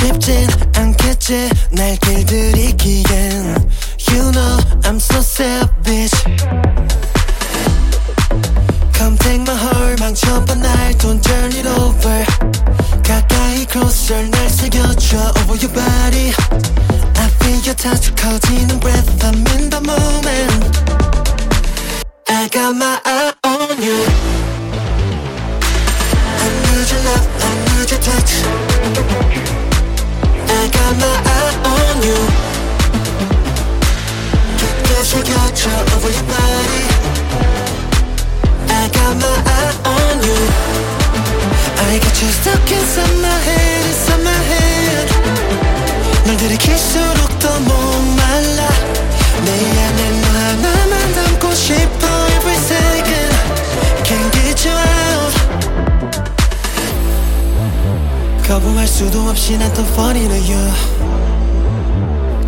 쉽진 않겠지 날 길들이기엔 You know I'm so savage Come take my heart 망쳐봐 날 don't turn it over 가까이 closer 날 새겨줘 over your body I feel your touch 커지는 breath I'm in the moment I got my eye on you I need your love, I need your touch I got my eye on you 깊게 새겨줘 over your body I got my eye on you I got you stuck inside my head, inside my head 널 들이킬수록 더 거부할 수도 없이 난또 fall into you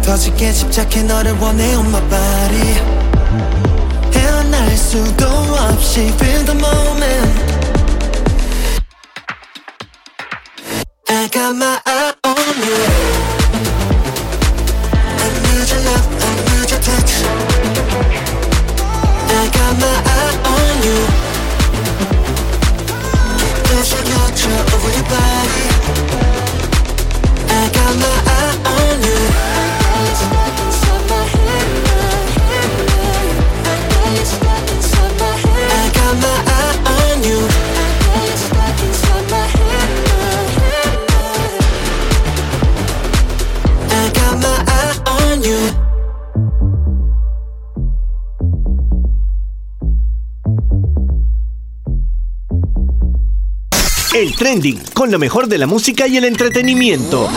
더 짙게 집착해 너를 원해 on my body 헤어날 수도 없이 feel the moment I got my eye on you Trending con lo mejor de la música y el entretenimiento.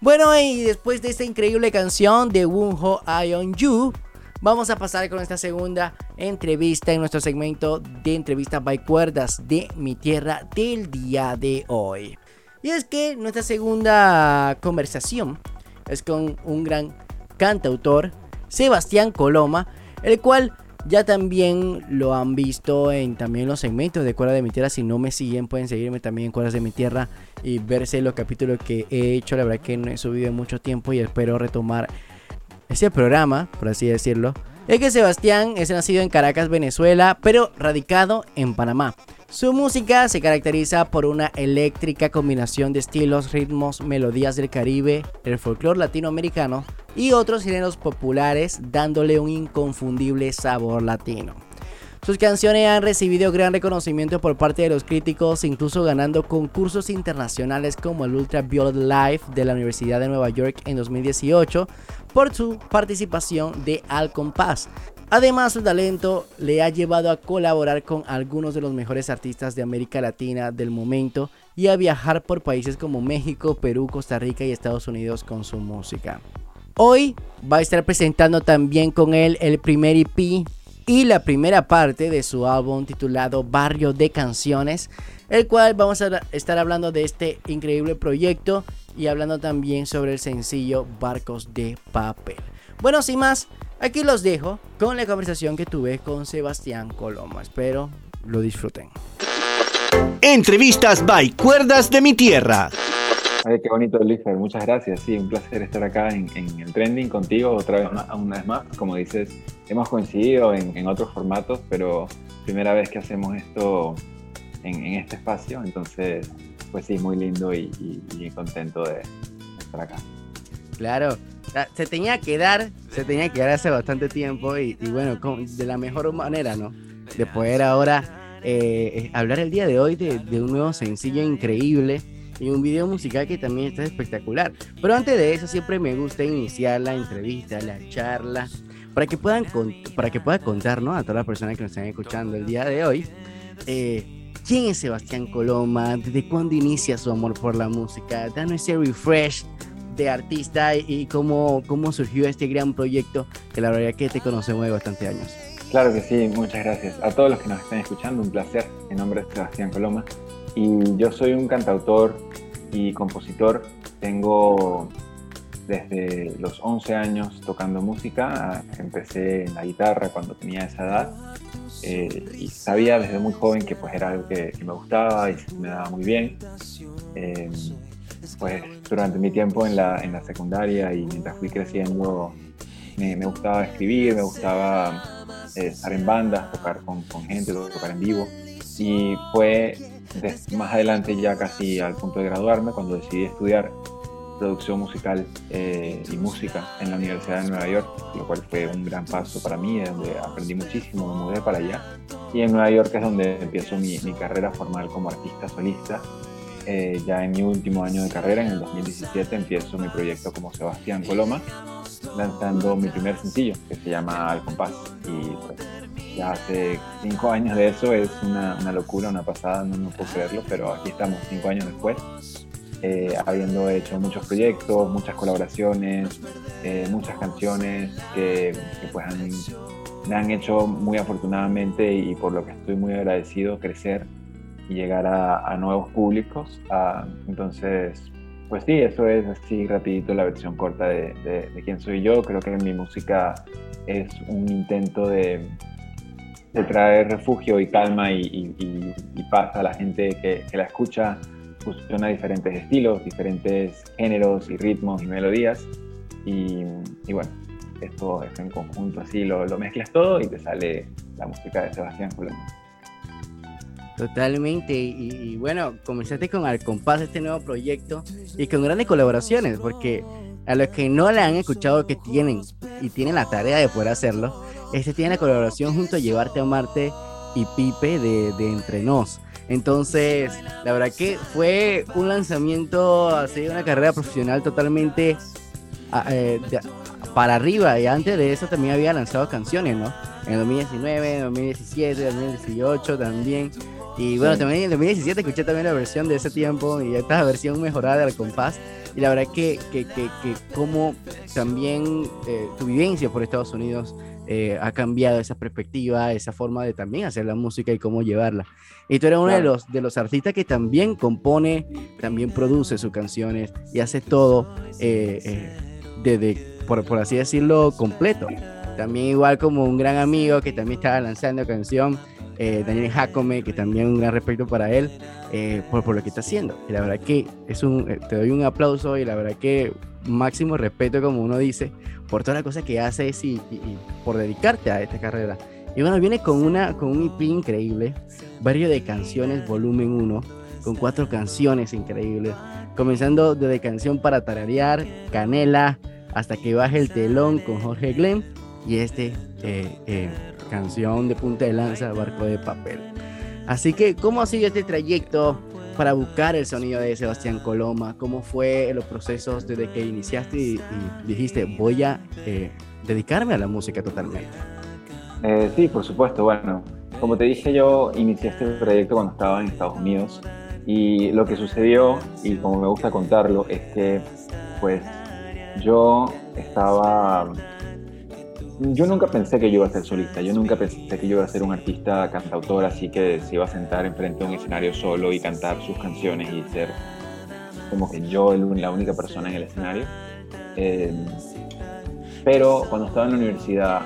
Bueno, y después de esta increíble canción de Wunho I On You, vamos a pasar con esta segunda entrevista en nuestro segmento de entrevistas by cuerdas de mi tierra del día de hoy. Y es que nuestra segunda conversación es con un gran cantautor, Sebastián Coloma, el cual ya también lo han visto en también los segmentos de Cuerdas de mi Tierra. Si no me siguen, pueden seguirme también en Cuerdas de mi Tierra y verse los capítulos que he hecho. La verdad que no he subido en mucho tiempo y espero retomar ese programa, por así decirlo. Es que Sebastián es nacido en Caracas, Venezuela, pero radicado en Panamá. Su música se caracteriza por una eléctrica combinación de estilos, ritmos, melodías del Caribe, el folclore latinoamericano y otros géneros populares, dándole un inconfundible sabor latino. Sus canciones han recibido gran reconocimiento por parte de los críticos, incluso ganando concursos internacionales como el Ultraviolet Live de la Universidad de Nueva York en 2018 por su participación de Al Compás. Además, su talento le ha llevado a colaborar con algunos de los mejores artistas de América Latina del momento y a viajar por países como México, Perú, Costa Rica y Estados Unidos con su música. Hoy va a estar presentando también con él el primer EP y la primera parte de su álbum titulado Barrio de Canciones, el cual vamos a estar hablando de este increíble proyecto y hablando también sobre el sencillo Barcos de Papel. Bueno, sin más, aquí los dejo con la conversación que tuve con Sebastián Coloma. Espero lo disfruten. Entrevistas by Cuerdas de mi Tierra. Ay, qué bonito, Luisfer. Muchas gracias. Sí, un placer estar acá en, en el trending contigo otra vez más, una vez más. Como dices, hemos coincidido en, en otros formatos, pero primera vez que hacemos esto en, en este espacio. Entonces, pues sí, muy lindo y, y, y contento de estar acá. Claro, se tenía que dar, se tenía que dar hace bastante tiempo y, bueno, de la mejor manera, ¿no? De poder ahora eh, hablar el día de hoy de, un nuevo sencillo increíble y un video musical que también está espectacular. Pero antes de eso, siempre me gusta iniciar la entrevista, la charla, para que puedan para que pueda contar, ¿no? A todas las personas que nos están escuchando el día de hoy. eh, ¿Quién es Sebastián Coloma? ¿Desde cuándo inicia su amor por la música? Danos ese refresh de artista y, cómo, cómo surgió este gran proyecto que la verdad que te conocemos de bastante años. Claro que sí, muchas gracias. A todos los que nos están escuchando, un placer. Mi nombre es Sebastián Coloma y yo soy un cantautor y compositor. Tengo desde los 11 años tocando música. Empecé en la guitarra cuando tenía esa edad eh, y sabía desde muy joven que pues era algo que, que me gustaba y me daba muy bien. Eh, pues durante mi tiempo en la, en la secundaria y mientras fui creciendo me, me gustaba escribir, me gustaba eh, estar en bandas, tocar con, con gente, tocar en vivo. Y fue des- más adelante, ya casi al punto de graduarme, cuando decidí estudiar producción musical eh, y música en la Universidad de Nueva York, lo cual fue un gran paso para mí, donde aprendí muchísimo, me mudé para allá. Y en Nueva York es donde empiezo mi, mi carrera formal como artista solista. Eh, ya en mi último año de carrera, en el 2017, empiezo mi proyecto como Sebastián Coloma, lanzando mi primer sencillo, que se llama Al Compás. Y pues, ya hace cinco años de eso, es una, una locura, una pasada, no, no puedo creerlo, pero aquí estamos cinco años después, eh, habiendo hecho muchos proyectos, muchas colaboraciones, eh, muchas canciones que, que, pues han, me han hecho muy afortunadamente y por lo que estoy muy agradecido crecer y llegar a, a nuevos públicos. Ah, entonces, pues sí, eso es así rapidito la versión corta de, de, de quién soy yo. Creo que mi música es un intento de, de traer refugio y calma y, y, y, paz a la gente que, que la escucha. Fusiona diferentes estilos, diferentes géneros y ritmos y melodías. Y, y bueno, esto, esto en conjunto así lo, lo, mezclas todo y te sale la música de Sebastián Colombo. Totalmente, y, bueno, comenzaste con Al Compás, este nuevo proyecto, y con grandes colaboraciones, porque a los que no la han escuchado que tienen, y tienen la tarea de poder hacerlo, este tiene la colaboración junto a Llevarte a Marte y Pipe de, de Entre Nos. Entonces, la verdad que fue un lanzamiento, así, una carrera profesional totalmente eh, de, para arriba, y antes de eso también había lanzado canciones, ¿no? En 2019, 2017, 2018 también. Y bueno, también en el 2017 escuché también la versión de ese tiempo y esta versión mejorada de Al Compás. Y la verdad que, que, que, que como también eh, tu vivencia por Estados Unidos eh, ha cambiado esa perspectiva, esa forma de también hacer la música y cómo llevarla. Y tú eres uno claro. de, los, de los artistas que también compone, también produce sus canciones y hace todo eh, desde, por, por así decirlo, completo. También igual como un gran amigo que también estaba lanzando canción eh, Daniel Jacome, que también un gran respeto para él eh, por, lo que está haciendo. Y la verdad que es un, eh, te doy un aplauso y la verdad que máximo respeto, como uno dice, por todas las cosas que haces y, por dedicarte a esta carrera. Y bueno, viene con, una, con un EP increíble, varios de canciones, volumen 1, con cuatro canciones increíbles, comenzando desde canción para tararear, Canela, hasta que baje el telón con Jorge Glenn y este canción de punta de lanza, Barco de Papel. Así que, ¿cómo ha sido este trayecto para buscar el sonido de Sebastián Coloma? ¿Cómo fue los procesos desde que iniciaste y, dijiste, voy a eh, dedicarme a la música totalmente? Eh, sí, por supuesto. Bueno, como te dije, yo inicié este proyecto cuando estaba en Estados Unidos y lo que sucedió, y como me gusta contarlo, es que pues yo estaba... Yo nunca pensé que yo iba a ser solista, yo nunca pensé que yo iba a ser un artista cantautor así que se iba a sentar enfrente de un escenario solo y cantar sus canciones y ser como que yo la única persona en el escenario. Eh, pero cuando estaba en la universidad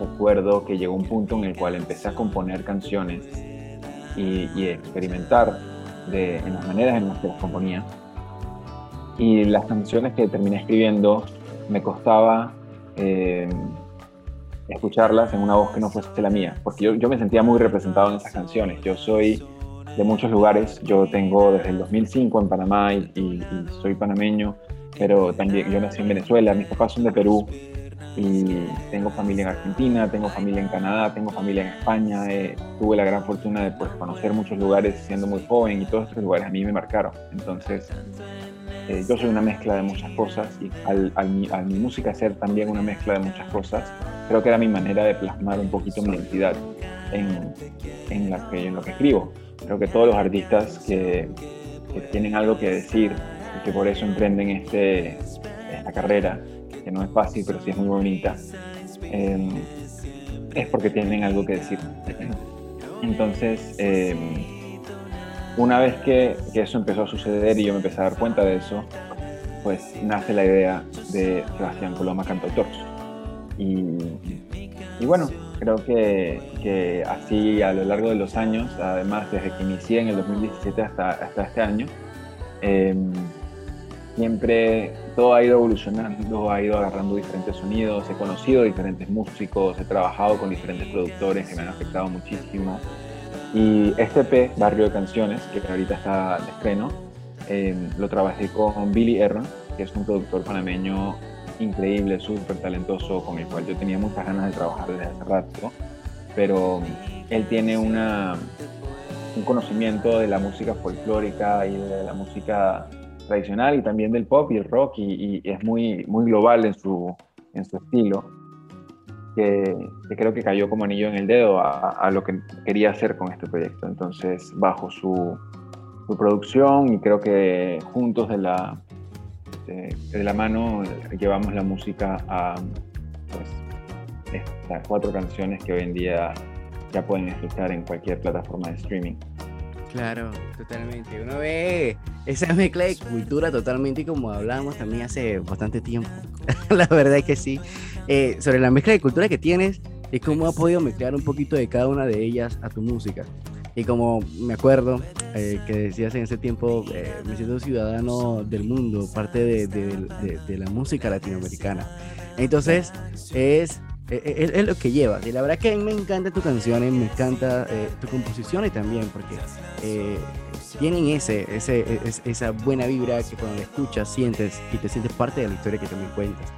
recuerdo que llegó un punto en el cual empecé a componer canciones y, y experimentar de, en las maneras en las que las componía. Y las canciones que terminé escribiendo me costaba eh, escucharlas en una voz que no fuese la mía, porque yo, yo me sentía muy representado en esas canciones. Yo soy de muchos lugares, yo tengo desde el 2005 en Panamá y, y- y soy panameño, pero también yo nací en Venezuela, mis papás son de Perú, y tengo familia en Argentina, tengo familia en Canadá, tengo familia en España. eh, tuve la gran fortuna de pues, conocer muchos lugares siendo muy joven y todos estos lugares a mí me marcaron. Entonces, eh, yo soy una mezcla de muchas cosas y al, mi, música ser también una mezcla de muchas cosas, creo que era mi manera de plasmar un poquito mi identidad en, en, la que, en lo que escribo. Creo que todos los artistas que, tienen algo que decir y que por eso emprenden este, esta carrera, que no es fácil, pero sí es muy bonita, eh, es porque tienen algo que decir. [clears throat] Entonces, eh, una vez que, eso empezó a suceder y yo me empecé a dar cuenta de eso, pues nace la idea de Sebastián Coloma Cantautor. Y, y bueno, creo que, que así a lo largo de los años, además desde que inicié en el 2017 hasta, hasta este año, eh, siempre todo ha ido evolucionando, ha ido agarrando diferentes sonidos, he conocido diferentes músicos, he trabajado con diferentes productores que me han afectado muchísimo. Y este EP, Barrio de Canciones, que ahorita está de estreno, eh, lo trabajé con Billy Erron, que es un productor panameño increíble, súper talentoso, con el cual yo tenía muchas ganas de trabajar desde hace rato, pero él tiene una, un conocimiento de la música folclórica y de la música tradicional y también del pop y el rock y, y es muy, muy global en su, en su estilo, que, creo que cayó como anillo en el dedo a, lo que quería hacer con este proyecto. Entonces, bajo su, su producción y creo que juntos de la, de, la mano llevamos la música a pues, estas cuatro canciones que hoy en día ya pueden escuchar en cualquier plataforma de streaming. Claro, totalmente. Uno ve esa mezcla de cultura totalmente como hablábamos también hace bastante tiempo. [laughs] la verdad es que sí. Eh, sobre la mezcla de cultura que tienes y cómo has podido mezclar un poquito de cada una de ellas a tu música. Y como me acuerdo eh, que decías en ese tiempo, eh, me siento ciudadano del mundo, parte de, la música latinoamericana. Entonces, es, es, es- es lo que llevas. Y la verdad que me encanta tu canciones, me encanta eh, tu composiciones también, porque eh, tienen ese, ese, es- esa buena vibra que cuando la escuchas sientes y te sientes parte de la historia que también cuentas.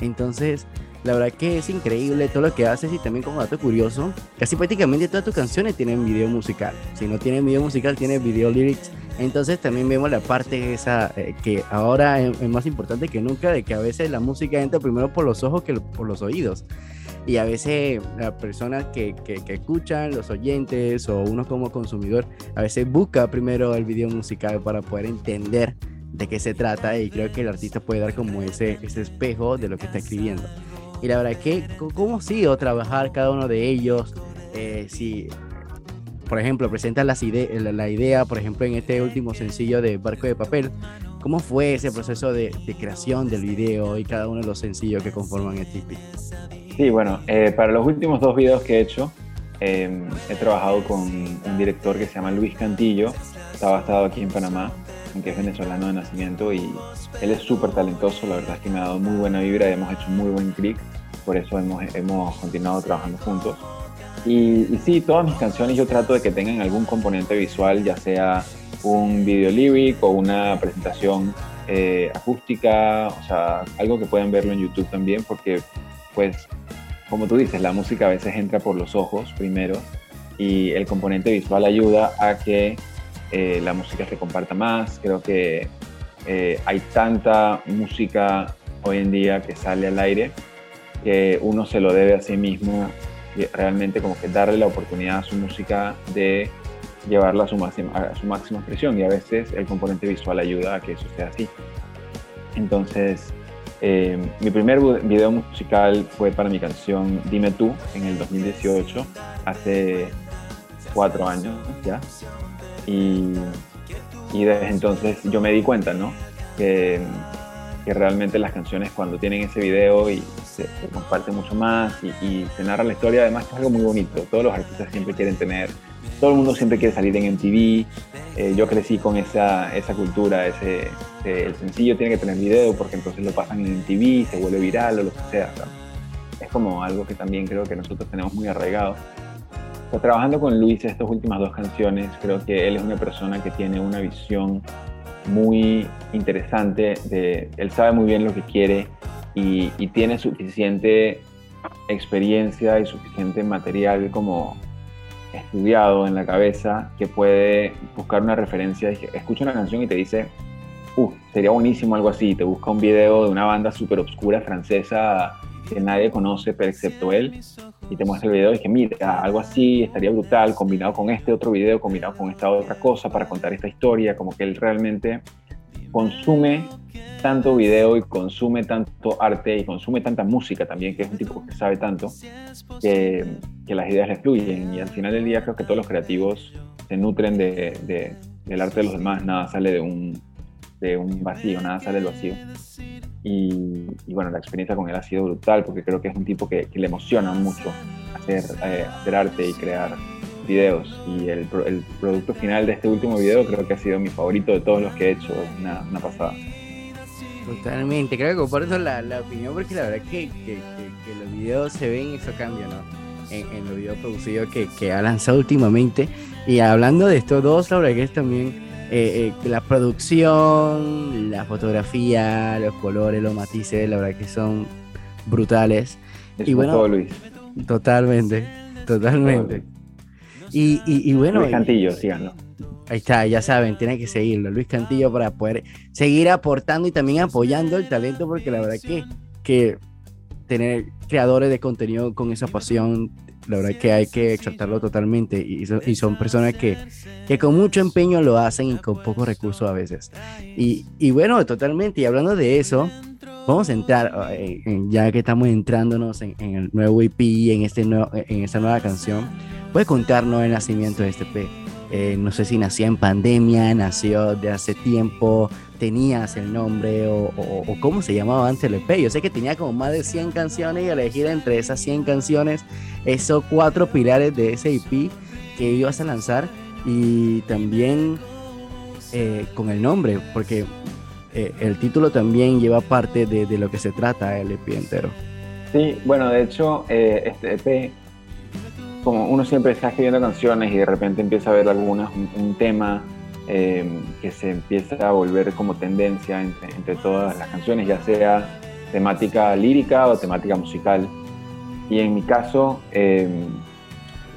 Entonces, la verdad que es increíble todo lo que haces y también como dato curioso, casi prácticamente todas tus canciones tienen video musical. Si no tienen video musical, tienen video lyrics. Entonces también vemos la parte esa eh, que ahora es, es más importante que nunca, de que a veces la música entra primero por los ojos que por los oídos. Y a veces las personas que, que, que escuchan, los oyentes o uno como consumidor, a veces busca primero el video musical para poder entender de qué se trata y creo que el artista puede dar como ese, ese espejo de lo que está escribiendo. Y la verdad que, ¿cómo ha sido trabajar cada uno de ellos? Eh, si, por ejemplo, presentan las ide- la, idea, por ejemplo, en este último sencillo de Barco de Papel, ¿cómo fue ese proceso de, de creación del video y cada uno de los sencillos que conforman el TP? Sí, bueno, eh, para los últimos dos videos que he hecho, eh, he trabajado con un director que se llama Luis Cantillo, está basado aquí en Panamá, aunque es venezolano de nacimiento y él es súper talentoso, la verdad es que me ha dado muy buena vibra y hemos hecho muy buen click, por eso hemos, hemos continuado trabajando juntos. Y, y sí, todas mis canciones yo trato de que tengan algún componente visual, ya sea un video lyric o una presentación eh, acústica, o sea, algo que puedan verlo en YouTube también, porque pues como tú dices, la música a veces entra por los ojos primero y el componente visual ayuda a que eh, la música se comparta más. Creo que eh, hay tanta música hoy en día que sale al aire que uno se lo debe a sí mismo y realmente como que darle la oportunidad a su música de llevarla a su máxima, a su máxima expresión y a veces el componente visual ayuda a que eso sea así. Entonces, eh, mi primer video musical fue para mi canción Dime tú en el 2018, hace cuatro años ya. Y, y desde entonces yo me di cuenta, ¿no? Que, que, realmente las canciones cuando tienen ese video y se, se comparte mucho más y, y, se narra la historia, además es algo muy bonito. Todos los artistas siempre quieren tener, todo el mundo siempre quiere salir en MTV. Eh, yo crecí con esa, esa cultura, ese, el sencillo tiene que tener video porque entonces lo pasan en MTV, se vuelve viral o lo que sea. Es como algo que también creo que nosotros tenemos muy arraigado. Pues, trabajando con Luis estas últimas dos canciones, creo que él es una persona que tiene una visión muy interesante, de, él sabe muy bien lo que quiere y, y tiene suficiente experiencia y suficiente material como estudiado en la cabeza que puede buscar una referencia, escucha una canción y te dice, uh, sería buenísimo algo así, te busca un video de una banda súper obscura francesa que nadie conoce, pero excepto él, y te muestra el video. Y que mira, algo así estaría brutal, combinado con este otro video, combinado con esta otra cosa para contar esta historia, como que él realmente consume tanto video y consume tanto arte y consume tanta música también, que es un tipo que sabe tanto, que, que las ideas le fluyen. Y al final del día creo que todos los creativos se nutren de, de, del arte de los demás, nada sale de un, de un vacío, nada sale del vacío. Y, bueno, la experiencia con él ha sido brutal porque creo que es un tipo que, que le emociona mucho hacer, eh, hacer arte y crear videos y el, el, producto final de este último video creo que ha sido mi favorito de todos los que he hecho, una, una pasada. Totalmente, creo que comparto la, la opinión porque la verdad que, que, que, que, los videos se ven eso cambia, ¿no? En, en los videos producidos que, que ha lanzado últimamente. Y hablando de estos dos, la verdad que es también eh, eh, la producción, la fotografía, los colores, los matices, la verdad que son brutales. Es y bueno, todo, Luis. Totalmente, totalmente. Y, y, y, bueno. Luis Cantillo, síganlo. Ahí está, ya saben, tienen que seguirlo. Luis Cantillo para poder seguir aportando y también apoyando el talento, porque la verdad que, que tener creadores de contenido con esa pasión, la verdad que hay que exaltarlo totalmente. Y, son, y son personas que, que, con mucho empeño lo hacen y con pocos recursos a veces. Y, y bueno, totalmente. Y hablando de eso, vamos a entrar, eh, ya que estamos entrándonos en, en, el nuevo EP, en, este nuevo, en esta nueva canción, puede contarnos el nacimiento de este EP. Eh, no sé si nació en pandemia, nació de hace tiempo, tenías el nombre o, o, o, cómo se llamaba antes el EP. Yo sé que tenía como más de 100 canciones y elegir entre esas 100 canciones esos cuatro pilares de ese EP que ibas a lanzar y también eh, con el nombre, porque eh, el título también lleva parte de, de, lo que se trata el EP entero. Sí, bueno, de hecho, eh, este EP como uno siempre está escribiendo canciones y de repente empieza a ver algunas, un, tema eh, que se empieza a volver como tendencia entre, todas las canciones, ya sea temática lírica o temática musical. Y en mi caso, eh,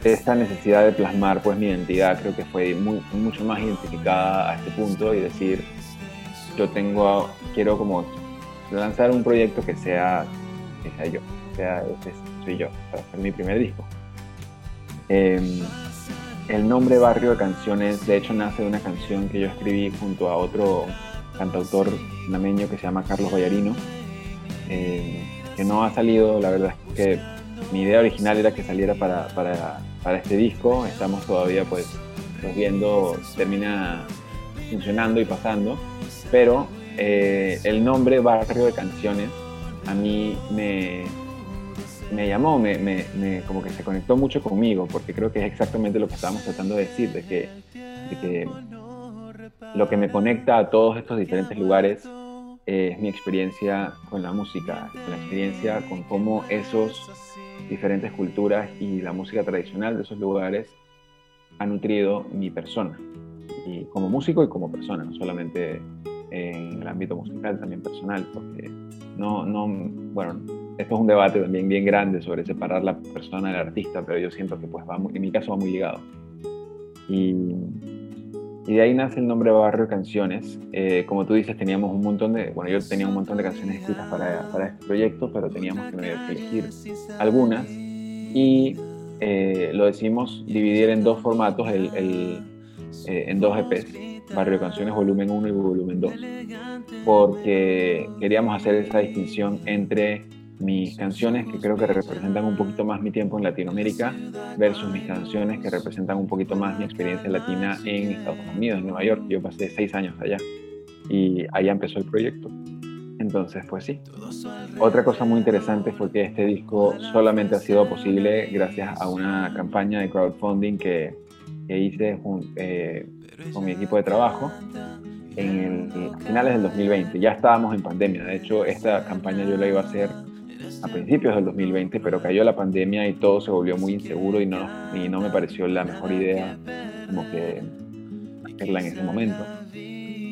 esta necesidad de plasmar pues mi identidad creo que fue muy, mucho más identificada a este punto y decir, yo tengo, quiero como lanzar un proyecto que sea, que sea yo, sea, ese soy yo, para hacer mi primer disco. Eh, el nombre Barrio de Canciones, de hecho, nace de una canción que yo escribí junto a otro cantautor nameño que se llama Carlos Vallarino, eh, que no ha salido, la verdad es que mi idea original era que saliera para, para, este disco, estamos todavía pues, viendo termina funcionando y pasando, pero eh, el nombre Barrio de Canciones a mí me, me llamó, me, me, como que se conectó mucho conmigo, porque creo que es exactamente lo que estábamos tratando de decir, de que, de que lo que me conecta a todos estos diferentes lugares eh, es mi experiencia con la música, la experiencia con cómo esos diferentes culturas y la música tradicional de esos lugares ha nutrido mi persona, y como músico y como persona, no solamente en el ámbito musical, también personal, porque no, no bueno, esto es un debate también bien grande sobre separar la persona del artista, pero yo siento que pues va muy- en mi caso va muy ligado. Y, y de ahí nace el nombre Barrio Canciones. Eh, como tú dices, teníamos un montón de, bueno, yo tenía un montón de canciones escritas para, para este proyecto, pero teníamos que elegir algunas y eh, lo decidimos dividir en dos formatos, el, el, eh, en dos EPs, Barrio Canciones Volumen 1 y Volumen 2, porque queríamos hacer esa distinción entre mis canciones que creo que representan un poquito más mi tiempo en Latinoamérica versus mis canciones que representan un poquito más mi experiencia latina en Estados Unidos, en Nueva York. Yo pasé seis años allá y allá empezó el proyecto. Entonces, pues sí. Otra cosa muy interesante fue que este disco solamente ha sido posible gracias a una campaña de crowdfunding que, que hice eh, con mi equipo de trabajo en el, a finales del 2020. Ya estábamos en pandemia. De hecho, esta campaña yo la iba a hacer a principios del 2020, pero cayó la pandemia y todo se volvió muy inseguro y no, y no me pareció la mejor idea como que hacerla en ese momento.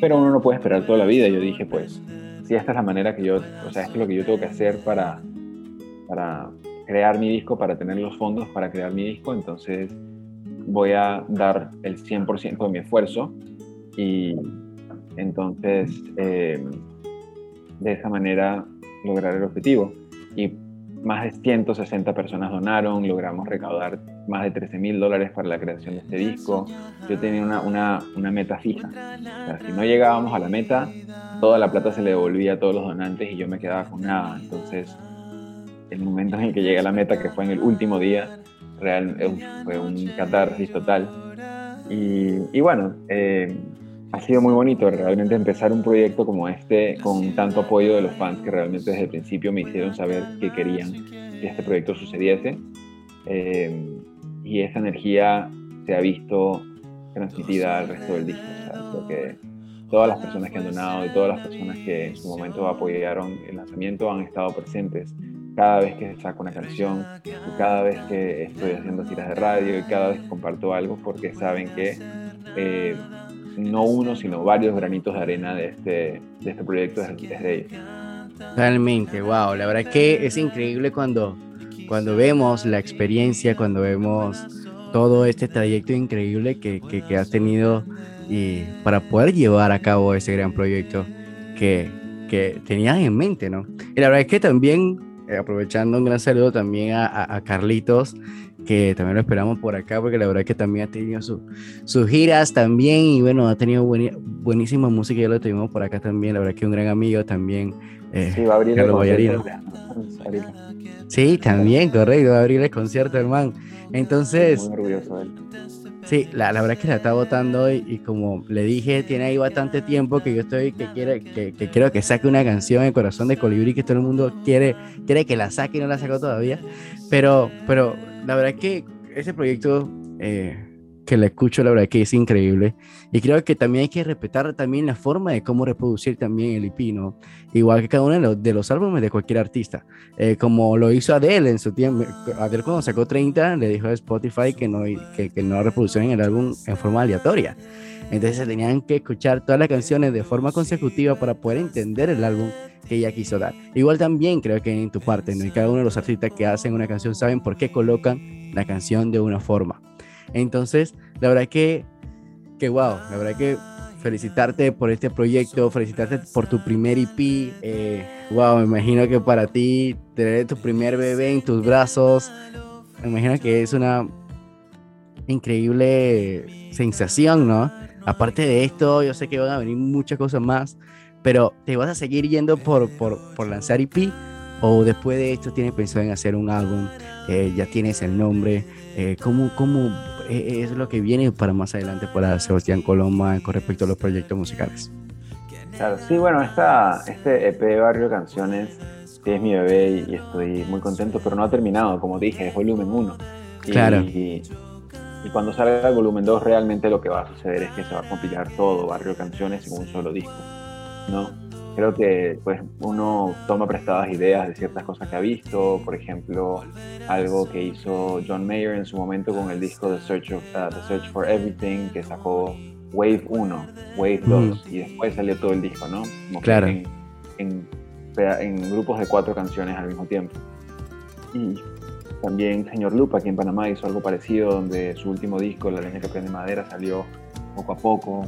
Pero uno no puede esperar toda la vida. Yo dije, pues, si esta es la manera que yo, o sea, esto es lo que yo tengo que hacer para, para crear mi disco, para tener los fondos para crear mi disco, entonces voy a dar el 100% de mi esfuerzo y entonces eh, de esa manera lograr el objetivo. Y más de 160 personas donaron, logramos recaudar más de 13 mil dólares para la creación de este disco. Yo tenía una, una, una meta fija. O sea, si no llegábamos a la meta, toda la plata se le devolvía a todos los donantes y yo me quedaba con nada. Entonces, el momento en el que llegué a la meta, que fue en el último día, real, eh, fue un catarsis total. Y, y bueno, eh, ha sido muy bonito realmente empezar un proyecto como este con tanto apoyo de los fans que realmente desde el principio me hicieron saber que querían que este proyecto sucediese. Eh, y esa energía se ha visto transmitida al resto del disco. O que todas las personas que han donado y todas las personas que en su momento apoyaron el lanzamiento han estado presentes cada vez que saco una canción, y cada vez que estoy haciendo tiras de radio y cada vez que comparto algo porque saben que eh, no uno, sino varios granitos de arena de este, de este proyecto es, es de ellos. Realmente, wow. La verdad es que es increíble cuando, cuando vemos la experiencia, cuando vemos todo este trayecto increíble que, que, has tenido y para poder llevar a cabo ese gran proyecto que, que tenías en mente, ¿no? Y la verdad es que también, eh, aprovechando un gran saludo también a, a Carlitos, que también lo esperamos por acá, porque la verdad es que también ha tenido su, sus giras también, y bueno, ha tenido bueni- buenísima música, ya lo tuvimos por acá también, la verdad es que un gran amigo también. eh, Sí, va a abrir el concierto. Sí, también, correcto, va a abrir el concierto, hermano. Entonces, Muy orgulloso de él. sí, la, la verdad es que la está votando y, y como le dije, tiene ahí bastante tiempo que yo estoy, que quiere, que, que quiero que saque una canción, El Corazón de Colibrí, que todo el mundo quiere, quiere que la saque y no la sacó todavía. Pero, pero la verdad que ese proyecto eh, que la escucho, la verdad que es increíble. Y creo que también hay que respetar también la forma de cómo reproducir también el IP, ¿no? Igual que cada uno de los, de los álbumes de cualquier artista. Eh, como lo hizo Adele en su tiempo. Adele cuando sacó 30 le dijo a Spotify que no, que, que no reproducieran el álbum en forma aleatoria. Entonces se tenían que escuchar todas las canciones de forma consecutiva para poder entender el álbum que ella quiso dar. Igual también creo que en tu parte, ¿no? Y cada uno de los artistas que hacen una canción saben por qué colocan la canción de una forma. Entonces, la verdad que, que wow, la verdad que felicitarte por este proyecto, felicitarte por tu primer EP. Eh, wow, me imagino que para ti tener tu primer bebé en tus brazos, me imagino que es una increíble sensación, ¿no? Aparte de esto, yo sé que van a venir muchas cosas más, pero ¿te vas a seguir yendo por, por, por lanzar EP? ¿O después de esto tienes pensado en hacer un álbum? Eh, ya tienes el nombre. Eh, ¿Cómo, cómo eh, es lo que viene para más adelante para Sebastián Coloma con respecto a los proyectos musicales? Claro, sí, bueno, esta, este EP de Barrio Canciones es mi bebé y, estoy muy contento, pero no ha terminado, como dije, es volumen 1. Y, Claro. Y, y cuando salga el volumen 2, realmente lo que va a suceder es que se va a compilar todo Barrio Canciones en un solo disco, ¿no? Creo que pues uno toma prestadas ideas de ciertas cosas que ha visto, por ejemplo, algo que hizo John Mayer en su momento con el disco The Search, of, uh, The Search for Everything, que sacó Wave 1, Wave 2, y después salió todo el disco, ¿no? Como Claro. En, en en grupos de cuatro canciones al mismo tiempo. Y también Señor Lupa aquí en Panamá hizo algo parecido, donde su último disco, La leña que prende madera, salió poco a poco,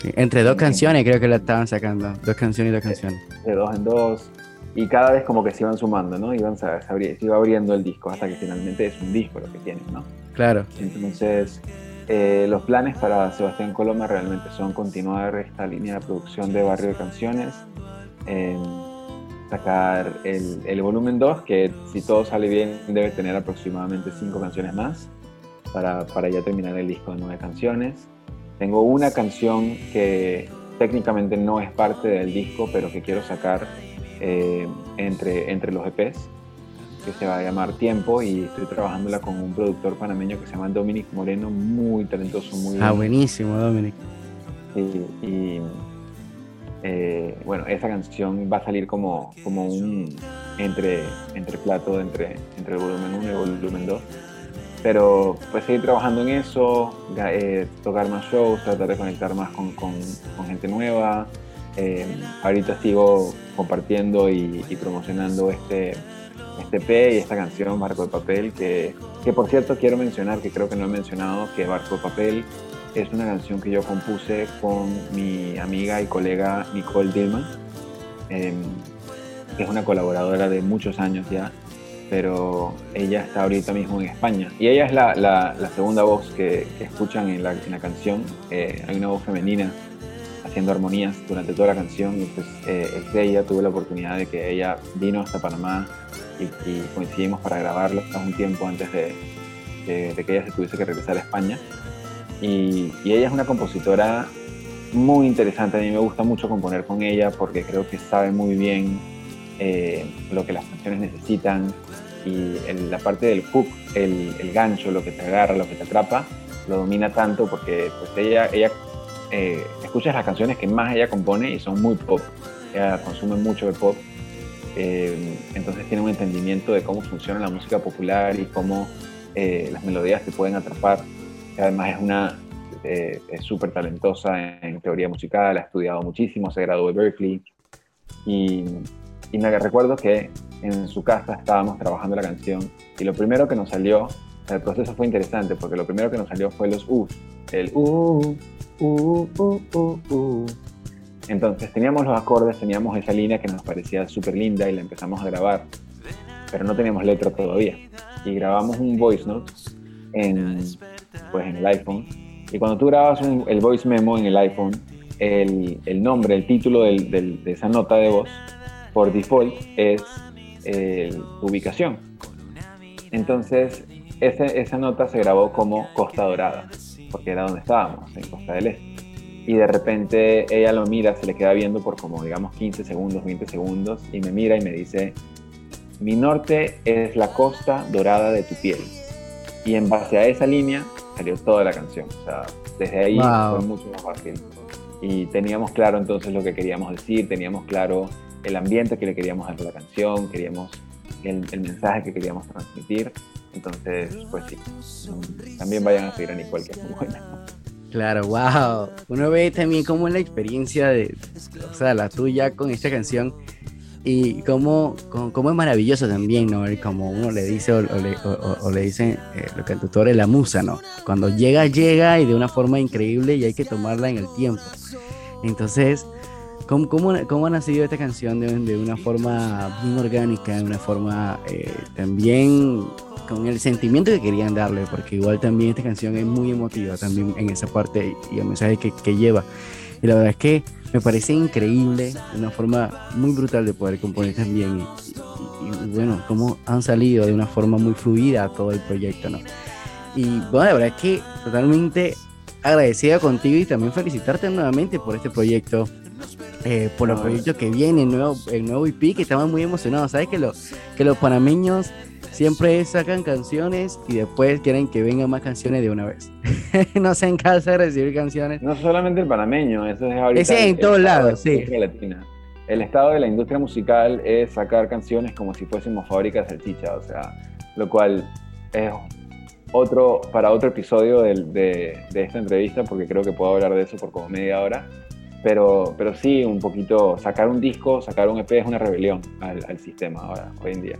Sí, entre dos canciones creo que la estaban sacando. Dos canciones y dos canciones. de dos en dos, y cada vez como que se iban sumando, ¿no? Iban, se, iba abriendo el disco hasta que finalmente es un disco lo que tienen, ¿no? Claro. Entonces, eh, los planes para Sebastián Coloma realmente son continuar esta línea de producción de Barrio de Canciones, eh, sacar el, el volumen 2, que si todo sale bien debe tener aproximadamente cinco canciones más, para, para ya terminar el disco de nueve canciones. Tengo una canción que técnicamente no es parte del disco, pero que quiero sacar eh, entre, entre los EPs, que se va a llamar Tiempo y estoy trabajándola con un productor panameño que se llama Dominic Moreno, muy talentoso, muy Ah, buenísimo, Dominic. y, y, eh, bueno, esa canción va a salir como, como un entre, entre plato entre, entre el volumen 1 y el volumen 2. Pero pues seguir trabajando en eso, eh, tocar más shows, tratar de conectar más con, con- con gente nueva. Eh, ahorita sigo compartiendo y, y promocionando este, este P y esta canción, Barco de Papel, que, que por cierto quiero mencionar, que creo que no he mencionado, que Barco de Papel es una canción que yo compuse con mi amiga y colega Nicole Dillman, em, que es una colaboradora de muchos años ya, pero ella está ahorita mismo en España. Y ella es la, segunda voz que, escuchan en la, canción. Eh, hay una voz femenina haciendo armonías durante toda la canción y pues eh, ella, tuve la oportunidad de que ella vino hasta Panamá y, coincidimos para grabarlo hasta un tiempo antes de que ella se tuviese que regresar a España. Y, y ella es una compositora muy interesante, a mí me gusta mucho componer con ella porque creo que sabe muy bien eh, lo que las canciones necesitan y el- la parte del hook, el, el gancho, lo que te agarra, lo que te atrapa, lo domina tanto porque pues ella, ella eh, las canciones que más ella compone y son muy pop, ella consume mucho de pop, eh, entonces tiene un entendimiento de cómo funciona la música popular y cómo eh, las melodías te pueden atrapar. Además es una eh, súper talentosa en, teoría musical, ha estudiado muchísimo, se graduó de Berkeley y, y me recuerdo que en su casa estábamos trabajando la canción y lo primero que nos salió, el proceso fue interesante porque lo primero que nos salió fue los U's, el U, U, U, U, U. Entonces teníamos los acordes, teníamos esa línea que nos parecía súper linda y la empezamos a grabar, pero no teníamos letra todavía. Y grabamos un voice note en, pues, en el iPhone. Y cuando tú grabas un- el voice memo en el iPhone, el, el nombre, el título del- del- de esa nota de voz, por default, es eh, ubicación. Entonces, ese- esa nota se grabó como Costa Dorada, porque era donde estábamos, en Costa del Este. Y de repente ella lo mira, se le queda viendo por como, digamos, 15 segundos, 20 segundos, y me mira y me dice, mi norte es la costa dorada de tu piel. Y en base a esa línea salió toda la canción. O sea, desde ahí Wow. fue mucho más fácil. Y teníamos claro entonces lo que queríamos decir, teníamos claro el ambiente que le queríamos dar a la canción, queríamos el, el mensaje que queríamos transmitir. Entonces, pues sí, mm, también vayan a seguir a Nicole, que es muy buena. Claro, wow. Uno ve también cómo es la experiencia de, o sea, la tuya con esta canción y cómo, cómo, es maravilloso también, ¿no? El Como uno le dice o, o le, o- o- le dicen eh, los cantautores la musa, ¿no? Cuando llega, llega y de una forma increíble y hay que tomarla en el tiempo. Entonces, ¿cómo, cómo, cómo ha nacido esta canción de, de una forma bien orgánica, de una forma eh, también con el sentimiento que querían darle? Porque igual también esta canción es muy emotiva también en esa parte y el mensaje que, que lleva. Y la verdad es que me parece increíble, una forma muy brutal de poder componer también. Y, y- y bueno, cómo han salido de una forma muy fluida todo el proyecto, ¿no? Y bueno, la verdad es que totalmente agradecida contigo y también felicitarte nuevamente por este proyecto, eh, por los proyectos que vienen, el nuevo, el nuevo EP, que estamos muy emocionados. Sabes que, lo, que los panameños siempre sacan canciones y después quieren que vengan más canciones de una vez. [laughs] no se encansa de recibir canciones. No solamente el panameño, eso es ahorita. Ese el- en todos lados, de la sí. latina. El estado de la industria musical es sacar canciones como si fuésemos fábrica de salchicha, o sea, lo cual es otro, para otro episodio del- de, de esta entrevista, porque creo que puedo hablar de eso por como media hora. Pero, pero sí, un poquito, sacar un disco, sacar un EP es una rebelión al, al sistema ahora, hoy en día.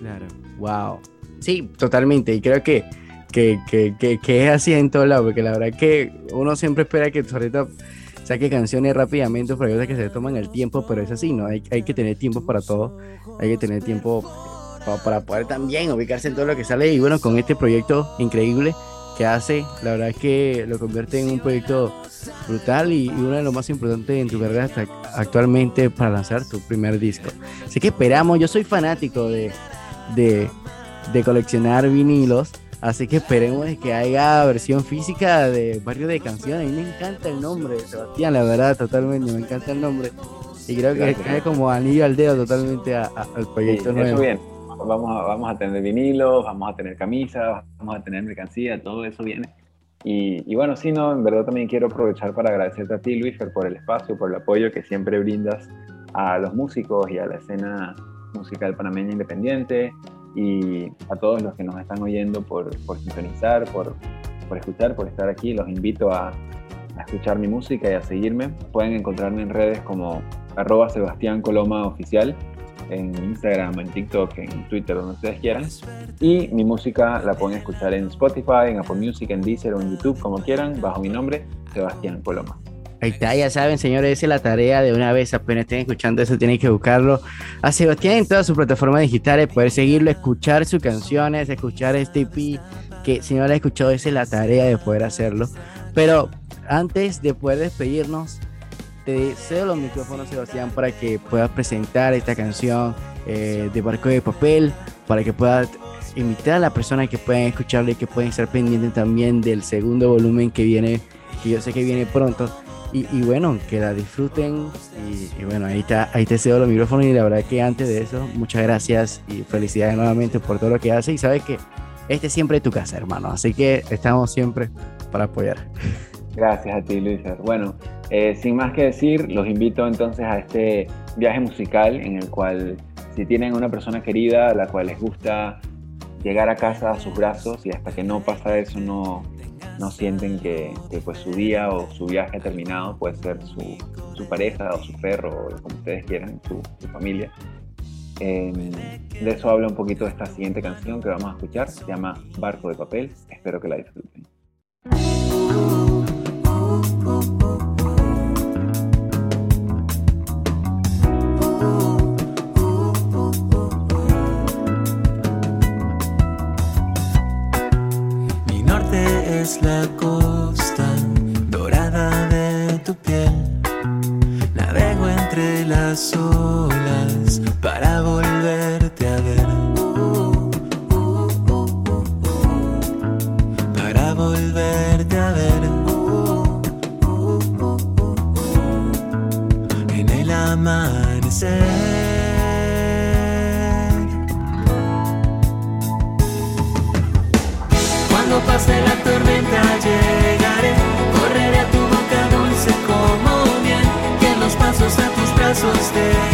Claro, wow. Sí, totalmente. Y creo que, que, que, que, que es así en todos lados, porque la verdad que uno siempre espera que ahorita saque canciones rápidamente, pero hay veces que se toman el tiempo, pero es así, ¿no? Hay, hay que tener tiempo para todo, hay que tener tiempo pa- para poder también ubicarse en todo lo que sale. Y bueno, con este proyecto increíble que hace, la verdad es que lo convierte en un proyecto brutal y, y uno de los más importantes en tu carrera hasta actualmente para lanzar tu primer disco. Así que esperamos, yo soy fanático de, de, de coleccionar vinilos. Así que esperemos que haya versión física de varios de canciones. A mí me encanta el nombre, Sebastián, la verdad, totalmente, me encanta el nombre. Y creo que Gracias. cae como anillo al dedo totalmente a- a- al Sí, proyecto eso nuevo. bien. Vamos a, vamos a tener vinilos, vamos a tener camisas, vamos a tener mercancía, todo eso viene. Y, y bueno, sí, no, en verdad también quiero aprovechar para agradecerte a ti, Luisfer, por el espacio, por el apoyo que siempre brindas a los músicos y a la escena musical panameña independiente y a todos los que nos están oyendo por, por sintonizar, por, por escuchar, por estar aquí. Los invito a, a escuchar mi música y a seguirme. Pueden encontrarme en redes como arroba Sebastián Coloma Oficial en Instagram, en TikTok, en Twitter, donde ustedes quieran. Y mi música la pueden escuchar en Spotify, en Apple Music, en Deezer o en YouTube, como quieran, bajo mi nombre, Sebastián Coloma. Ahí está, ya saben, señores, esa es la tarea de una vez. Apenas estén escuchando eso, tienen que buscarlo a Sebastián en todas sus plataformas digitales, poder seguirlo, escuchar sus canciones, escuchar este EP. Que si no lo ha escuchado, esa es la tarea de poder hacerlo. Pero antes de poder despedirnos, te cedo los micrófonos, Sebastián, para que puedas presentar esta canción eh, de Barco de Papel, para que puedas invitar a las personas que puedan escucharlo y que pueden estar pendientes también del segundo volumen que viene, que yo sé que viene pronto. Y, bueno, que la disfruten. Y, y bueno, ahí, está, ahí te cedo los micrófonos. Y la verdad que antes de eso, muchas gracias y felicidades nuevamente por todo lo que haces. Y sabes que este siempre es tu casa, hermano. Así que estamos siempre para apoyar. Gracias a ti, Luis. Bueno, eh, sin más que decir, los invito entonces a este viaje musical en el cual si tienen una persona querida a la cual les gusta llegar a casa a sus brazos y hasta que no pasa eso no, no sienten que, que, pues su día o su viaje ha terminado, puede ser su, su pareja o su perro o como ustedes quieran, su, su familia. Eh, de eso habla un poquito esta siguiente canción que vamos a escuchar, se llama Barco de Papel, espero que la disfruten. La costa dorada de tu piel. Navego entre las olas a tus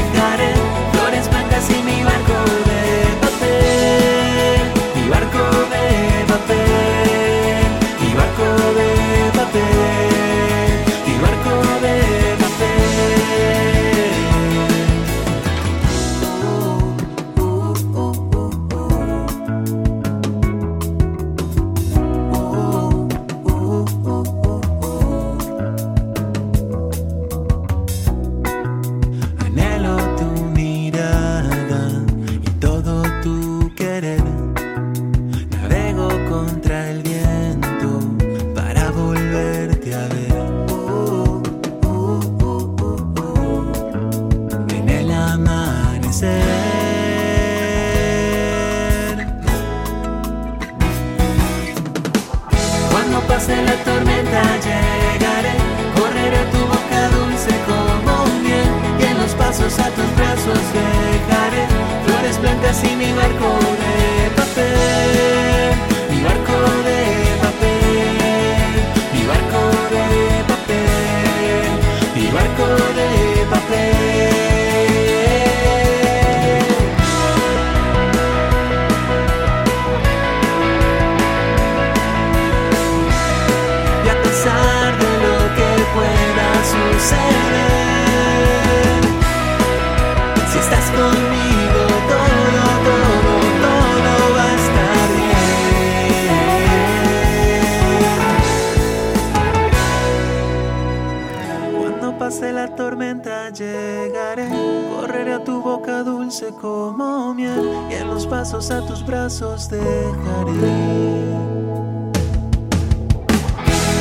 como miel y en los pasos a tus brazos dejaré.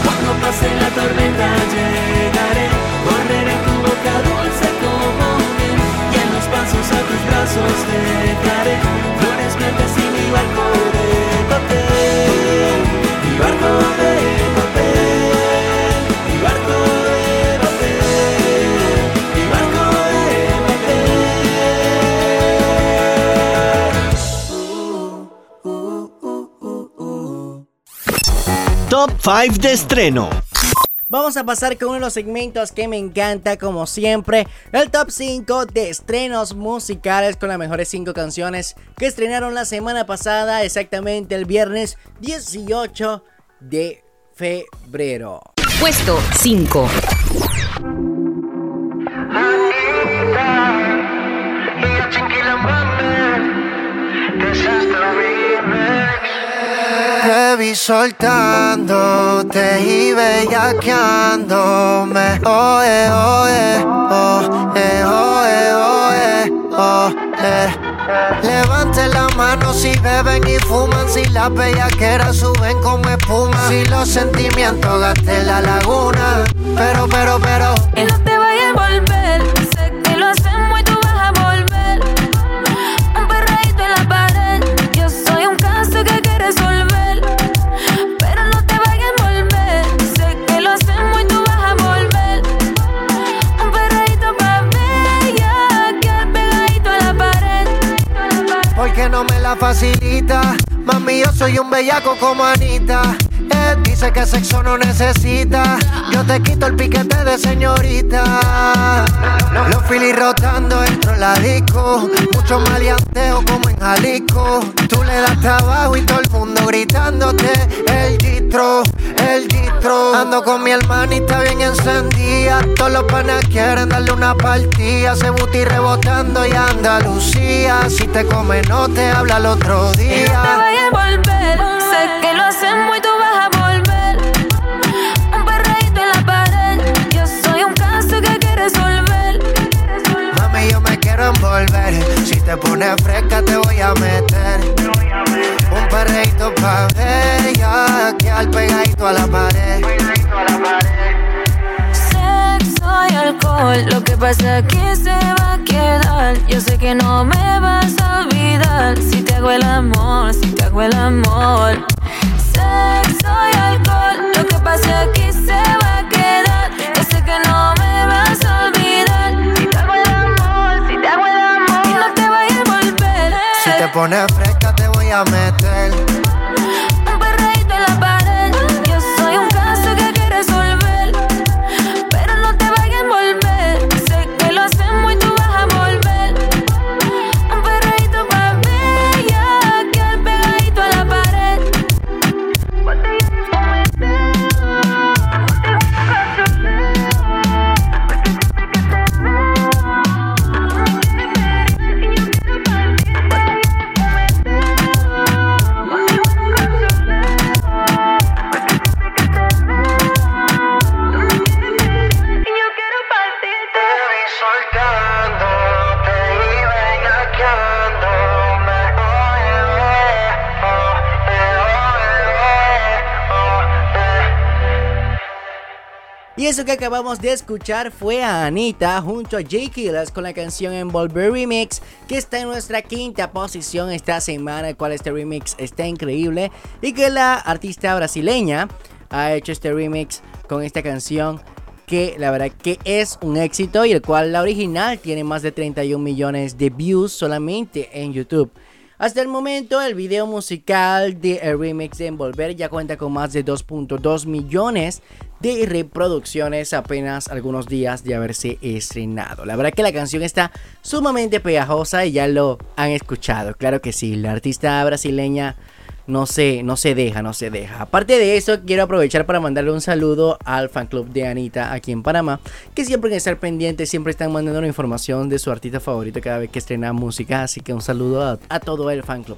Cuando pase la tormenta Top 5 de estreno. Vamos a pasar con uno de los segmentos que me encanta, como siempre, el top 5 de estrenos musicales con las mejores 5 canciones que estrenaron la semana pasada, exactamente el viernes 18 de febrero. Puesto 5. Te vi soltándote y bellaqueándome. Oe, oe, oe, oe, oh, eh. Levante la mano si beben y fuman, si las bellaqueras suben como espuma, si los sentimientos gasten la laguna. Pero, pero, pero. Y no te vayas a volver. La facilita. Mami, yo soy un bellaco como Anita. Dice que sexo no necesita. Yo te quito el piquete de señorita. Los filis rotando dentro de la disco. Mucho maleanteo como en Jalisco. Tú le das trabajo y todo el mundo gritándote. El gistro, el gistro. Ando con mi hermanita bien encendida. Todos los panas quieren darle una partida. Se buti rebotando y Andalucía. Si te come, no te habla el otro Y no te día. vayas a volver. Sé que lo hacemos y tú vas a Si te pones fresca, te voy a meter. Un perreíto pa' bella, que al pegadito a la pared. Sexo y alcohol, lo que pasa aquí se va a quedar. Yo sé que no me vas a olvidar si te hago el amor, si te hago el amor. Sexo y alcohol, lo que pasa aquí se va a quedar. Yo sé que no me vas a olvidar te pones fresca, te voy a meter. Y eso que acabamos de escuchar fue a Anita junto a Jay Killas con la canción Envolver Remix que está en nuestra quinta posición esta semana, el cual este remix está increíble y que la artista brasileña ha hecho este remix con esta canción que la verdad que es un éxito y el cual la original tiene más de 31 millones de views solamente en YouTube. Hasta el momento el video musical de el remix de Envolver ya cuenta con más de 2.2 millones de reproducciones apenas algunos días de haberse estrenado. La verdad que la canción está sumamente pegajosa y ya lo han escuchado. Claro que sí, la artista brasileña no se, no se deja, no se deja. Aparte de eso, quiero aprovechar para mandarle un saludo al fan club de Anita aquí en Panamá, que siempre que estar pendientes, siempre están mandando la información de su artista favorito cada vez que estrena música. Así que un saludo a, a todo el fan club.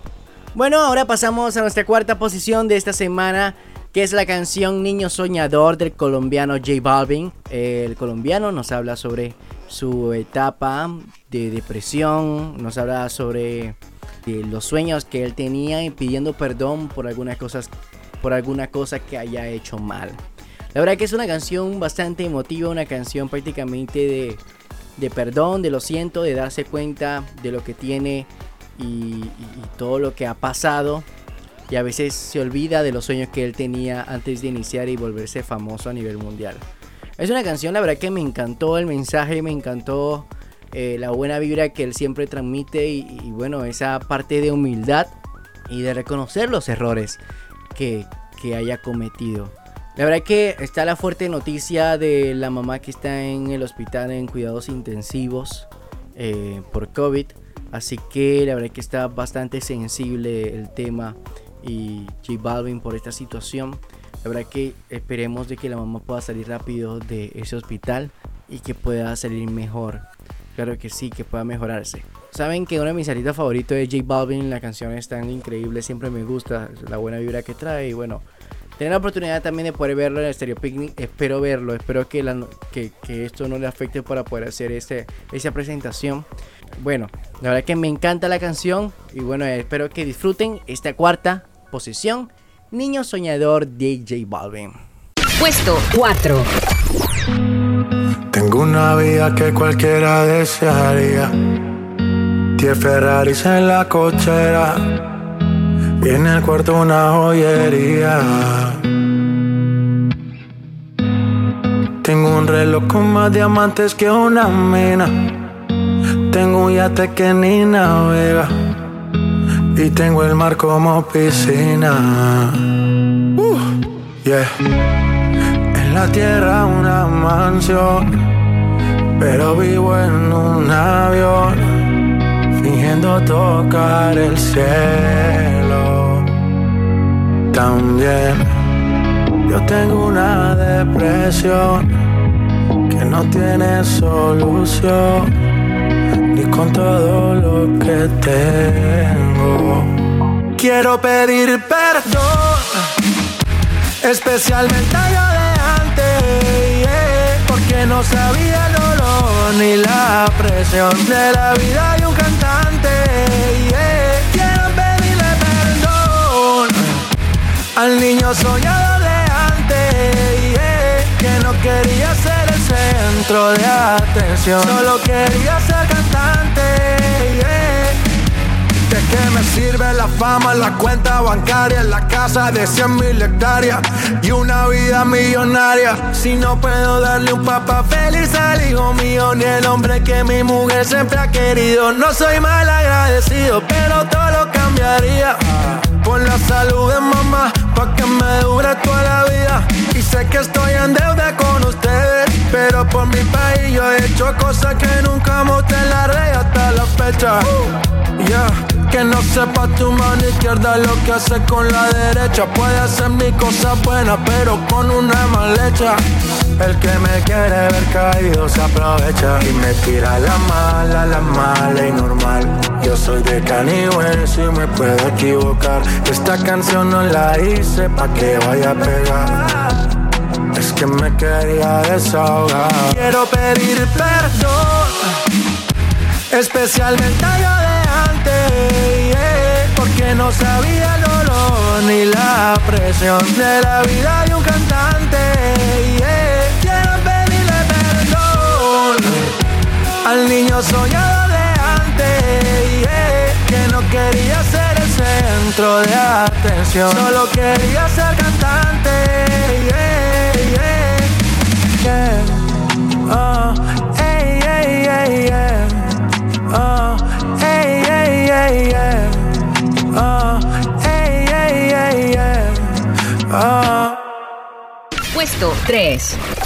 Bueno, ahora pasamos a nuestra cuarta posición de esta semana, que es la canción Niño Soñador del colombiano J Balvin. El colombiano nos habla sobre su etapa de depresión, nos habla sobre eh, los sueños que él tenía y pidiendo perdón por algunas cosas, por alguna cosa que haya hecho mal. La verdad que es una canción bastante emotiva, una canción prácticamente de, de perdón, de lo siento, de darse cuenta de lo que tiene y, y- y todo lo que ha pasado. Y a veces se olvida de los sueños que él tenía antes de iniciar y volverse famoso a nivel mundial. Es una canción, la verdad que me encantó el mensaje, me encantó eh, la buena vibra que él siempre transmite y, y bueno, esa parte de humildad y de reconocer los errores que, que haya cometido. La verdad que está la fuerte noticia de la mamá que está en el hospital en cuidados intensivos eh, por COVID. Así que la verdad que está bastante sensible el tema y J Balvin por esta situación. La verdad que esperemos de que la mamá pueda salir rápido de ese hospital y que pueda salir mejor. Claro que sí, que pueda mejorarse. Saben que uno de mis artistas favoritos es J Balvin, la canción es tan increíble, siempre me gusta la buena vibra que trae y bueno, tener la oportunidad también de poder verlo en el Stereo Picnic, espero verlo, espero que, la- que, que esto no le afecte para poder hacer ese, esa presentación. Bueno, la verdad que me encanta la canción y bueno, espero que disfruten esta cuarta posición, Niño Soñador de J Balvin. Puesto 4. Tengo una vida que cualquiera desearía. Diez Ferraris en la cochera. Y en el cuarto una joyería. Tengo un reloj con más diamantes que una mina. Tengo un yate que ni navega. Y tengo el mar como piscina. Uh, yeah. La tierra una mansión, pero vivo en un avión, fingiendo tocar el cielo. También yo tengo una depresión que no tiene solución, ni con todo lo que tengo. Quiero pedir perdón Especialmente a porque no sabía el dolor ni la presión de la vida de un cantante. yeah. Quiero pedirle perdón al niño soñado de antes, yeah, que no quería ser el centro de atención, solo quería ser cantante. ¿De qué me sirve la fama, la cuenta bancaria, la casa de 100 mil hectáreas y una vida millonaria? Si no puedo darle un papá feliz al hijo mío, ni el hombre que mi mujer siempre ha querido. No soy mal agradecido, pero todo lo cambiaría por la salud de mamá, pa' que me dure toda la vida. Y sé que estoy en deuda con ustedes, pero por mi país yo he hecho cosas que nunca mostré en la red hasta la fecha. Yeah. Que no sepa tu mano izquierda lo que hace con la derecha. Puede hacer mi cosa buena, pero con una mal hecha. El que me quiere ver caído se aprovecha y me tira la mala, la mala y normal. Yo soy de Kanye si me puedo equivocar. Esta canción no la hice pa' que vaya a pegar. Es que me quería desahogar. Quiero pedir perdón, especialmente a porque no sabía el dolor ni la presión de la vida de un cantante. yeah. Quiero pedirle perdón al niño soñado de antes, yeah, que no quería ser el centro de atención, solo quería ser cantante. yeah. Oh, ey, ey, ey, yeah. Oh, ey, ey, ey, Puesto 3.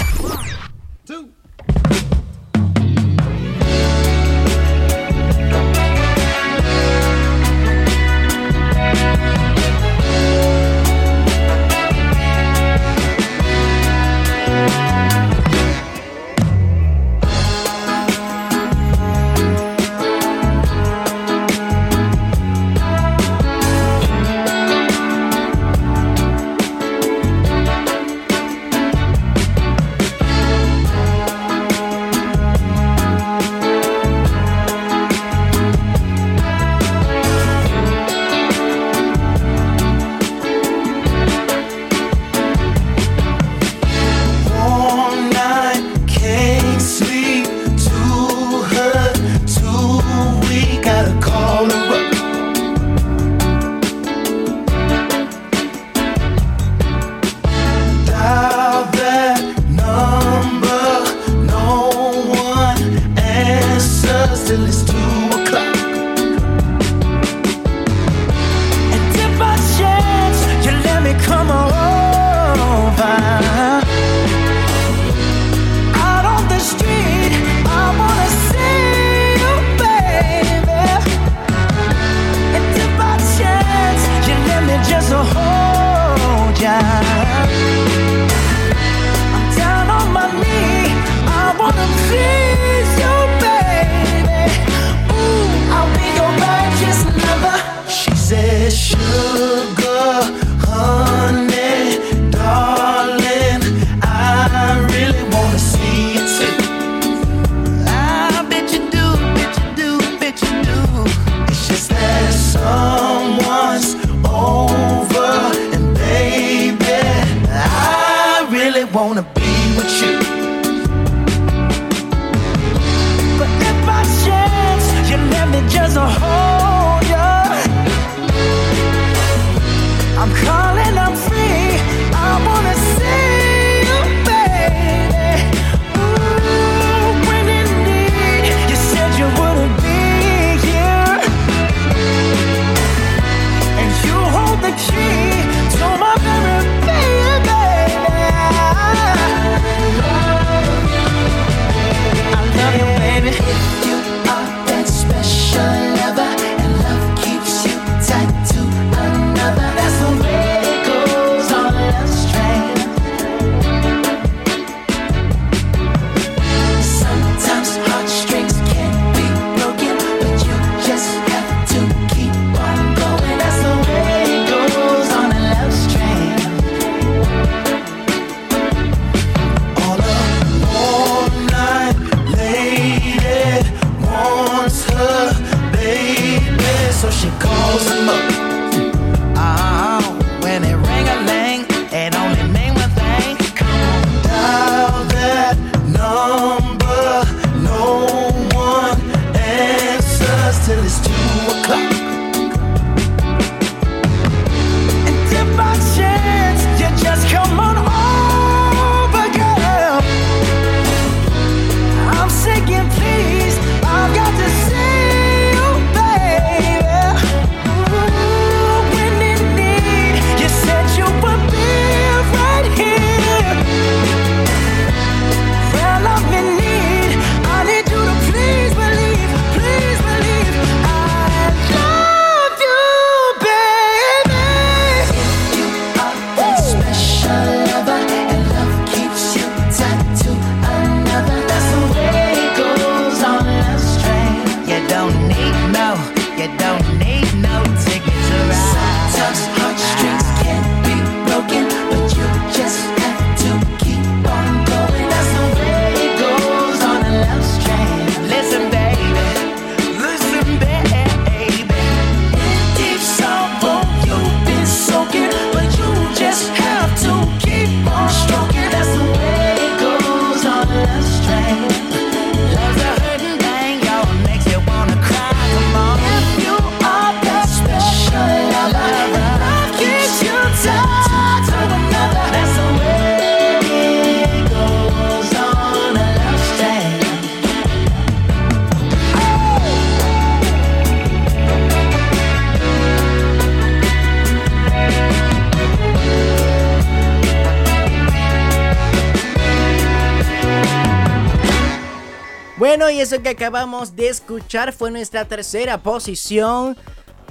Que acabamos de escuchar fue nuestra tercera posición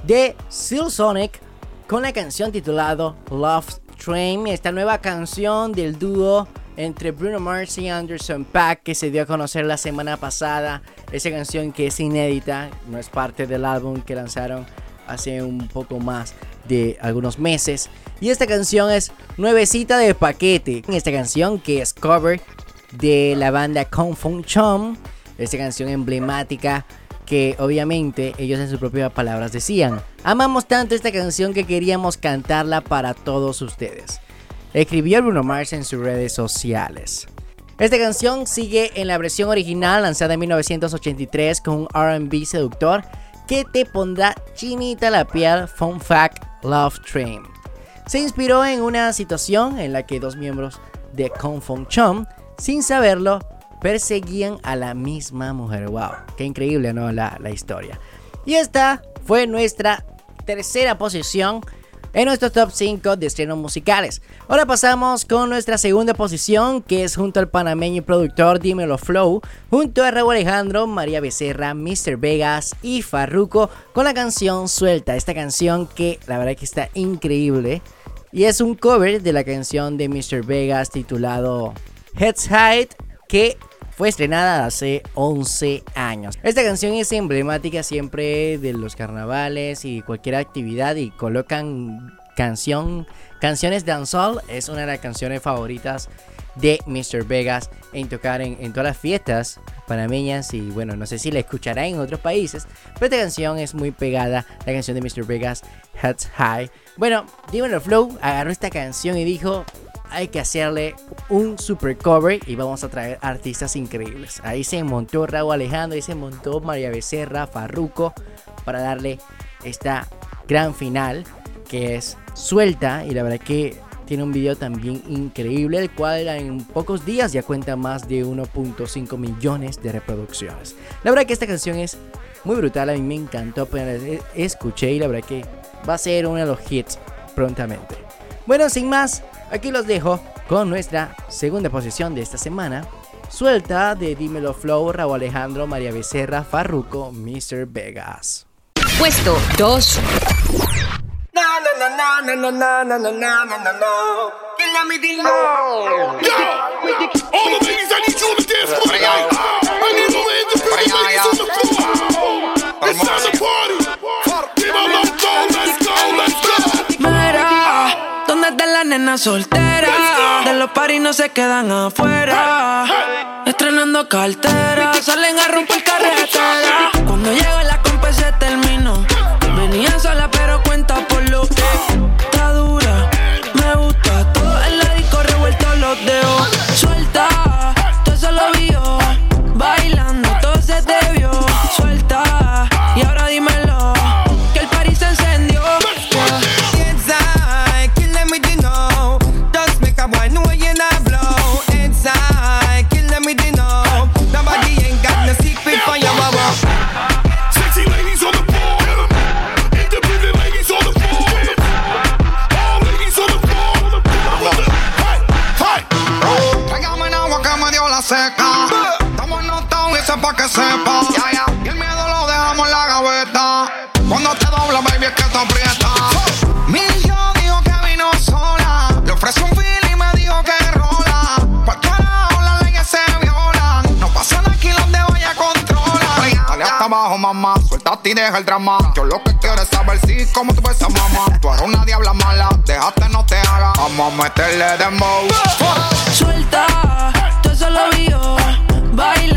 de Seal Sonic con la canción titulada Love Train, esta nueva canción del dúo entre Bruno Mars y Anderson Paak que se dio a conocer la semana pasada. Esa canción que es inédita, no es parte del álbum que lanzaron hace un poco más de algunos meses. Y esta canción es nuevecita de paquete. Esta canción que es cover de la banda Kung Fu Chum. Esta canción emblemática que obviamente ellos en sus propias palabras decían. Amamos tanto esta canción que queríamos cantarla para todos ustedes. Escribió Bruno Mars en sus redes sociales. Esta canción sigue en la versión original lanzada en 1983 con un RB seductor que te pondrá chinita la piel. Fun fact: Love Train. Se inspiró en una situación en la que dos miembros de Kung Fu Chum, sin saberlo, perseguían a la misma mujer. ¡Wow! ¡Qué increíble, ¿no? La, la historia. Y esta fue nuestra tercera posición en nuestro top 5 de estrenos musicales. Ahora pasamos con nuestra segunda posición, que es junto al panameño y productor Dímelo Flow, junto a Raúl Alejandro, María Becerra, Mr. Vegas y Farruko, con la canción Suelta. Esta canción que la verdad que está increíble. Y es un cover de la canción de Mr. Vegas titulado Heads High, que fue estrenada hace 11 años. Esta canción es emblemática siempre de los carnavales y cualquier actividad y colocan canción, canciones dancehall. Es una de las canciones favoritas de Mr. Vegas en tocar en, en todas las fiestas panameñas y bueno, no sé si la escuchará en otros países, pero esta canción es muy pegada, la canción de Mr. Vegas, Heads High. Bueno, Dímelo Flow agarró esta canción y dijo, hay que hacerle un super cover y vamos a traer artistas increíbles. Ahí se montó Raúl Alejandro, ahí se montó María Becerra, Farruco, para darle esta gran final que es suelta y la verdad que tiene un video también increíble, el cual en pocos días ya cuenta más de 1.5 millones de reproducciones. La verdad que esta canción es muy brutal, a mí me encantó, apenas la escuché y la verdad que va a ser uno de los hits prontamente. Bueno, sin más, aquí los dejo con nuestra segunda posición de esta semana. Suelta de Dímelo Flow, Raúl Alejandro, María Becerra, Farruco, Mr. Vegas. Puesto 2. ¿Dónde están las nenas solteras? De los paris no se quedan afuera. Estrenando cartera, salen a romper carretera. Cuando llega la compa se terminó. Venía sola pero cuenta por lo que pa' que sepa. Y el miedo lo dejamos en la gaveta. Cuando te dobla, baby, es que te aprieta. Mil yo dijo que vino sola. Le ofrecí un feel y me dijo que rola. Por carajo, las leyes se violan. No pasan aquí los de vaya controla. Dale hasta abajo, mamá. Suéltate y deja el drama. Yo lo que quiero es saber si como tú ves a mamá. Tú eres una diabla mala. Déjate, no te haga. Vamos a meterle dembow. Suelta, todo eso lo vio. Todo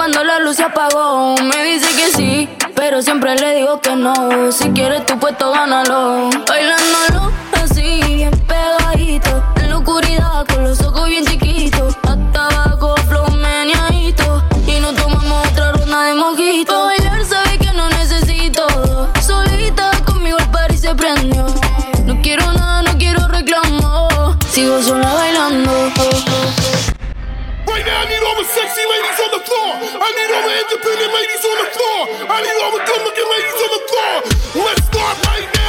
cuando la luz se apagó. Me dice que sí, pero siempre le digo que no. Si quieres tu puesto, gánalo. Bailándolo así, pegadito. En la oscuridad, con los ojos bien chiquitos. The sexy ladies on the floor. I need all the independent ladies on the floor. I need all the good looking ladies on the floor. Let's start right now.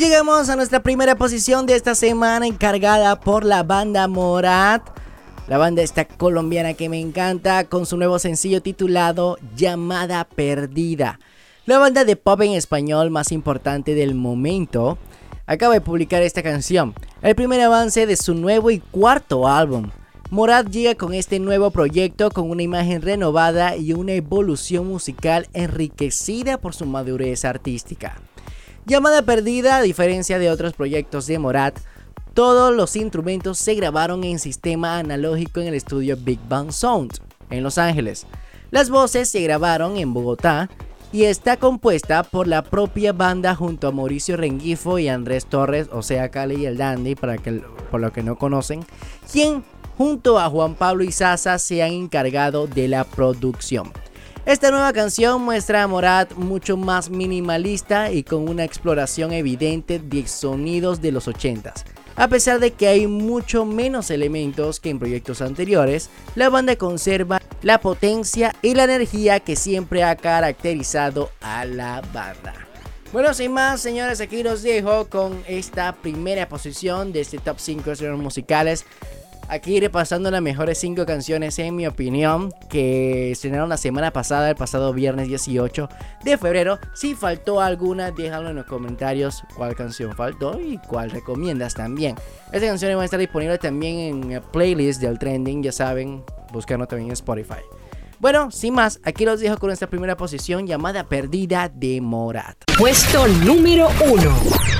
Llegamos a nuestra primera posición de esta semana encargada por la banda Morat. La banda esta colombiana que me encanta con su nuevo sencillo titulado Llamada Perdida. La banda de pop en español más importante del momento acaba de publicar esta canción, el primer avance de su nuevo y cuarto álbum. Morat llega con este nuevo proyecto con una imagen renovada y una evolución musical enriquecida por su madurez artística. Llamada Perdida, a diferencia de otros proyectos de Morat, Todos los instrumentos se grabaron en sistema analógico en el estudio Big Bang Sound, en Los Ángeles. Las voces se grabaron en Bogotá y está compuesta por la propia banda junto a Mauricio Rengifo y Andrés Torres, o sea, Cali y el Dandy, para que, por lo que no conocen, quien junto a Juan Pablo y Sasa se han encargado de la producción. Esta nueva canción muestra a Morat mucho más minimalista y con una exploración evidente de sonidos de los 80s. A pesar de que hay mucho menos elementos que en proyectos anteriores, la banda conserva la potencia y la energía que siempre ha caracterizado a la banda. Bueno, sin más, señores, aquí los dejo con esta primera posición de este top 5 de musicales. Aquí repasando las mejores 5 canciones en mi opinión que estrenaron la semana pasada, el pasado viernes 18 de febrero. Si faltó alguna, déjalo en los comentarios cuál canción faltó y cuál recomiendas también. Esta canción va a estar disponible también en el playlist del trending, ya saben, buscarlo también en Spotify. Bueno, sin más, aquí los dejo con esta primera posición llamada Perdida de Morat. Puesto número 1.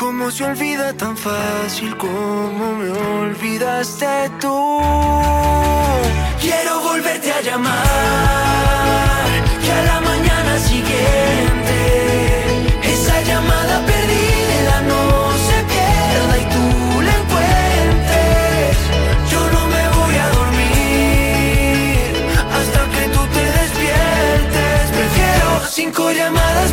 ¿Cómo se olvida tan fácil como me olvidaste tú? Quiero volverte a llamar, que a la mañana siguiente esa llamada perdida no se pierda y tú la encuentres. Yo no me voy a dormir hasta que tú te despiertes. Prefiero cinco llamadas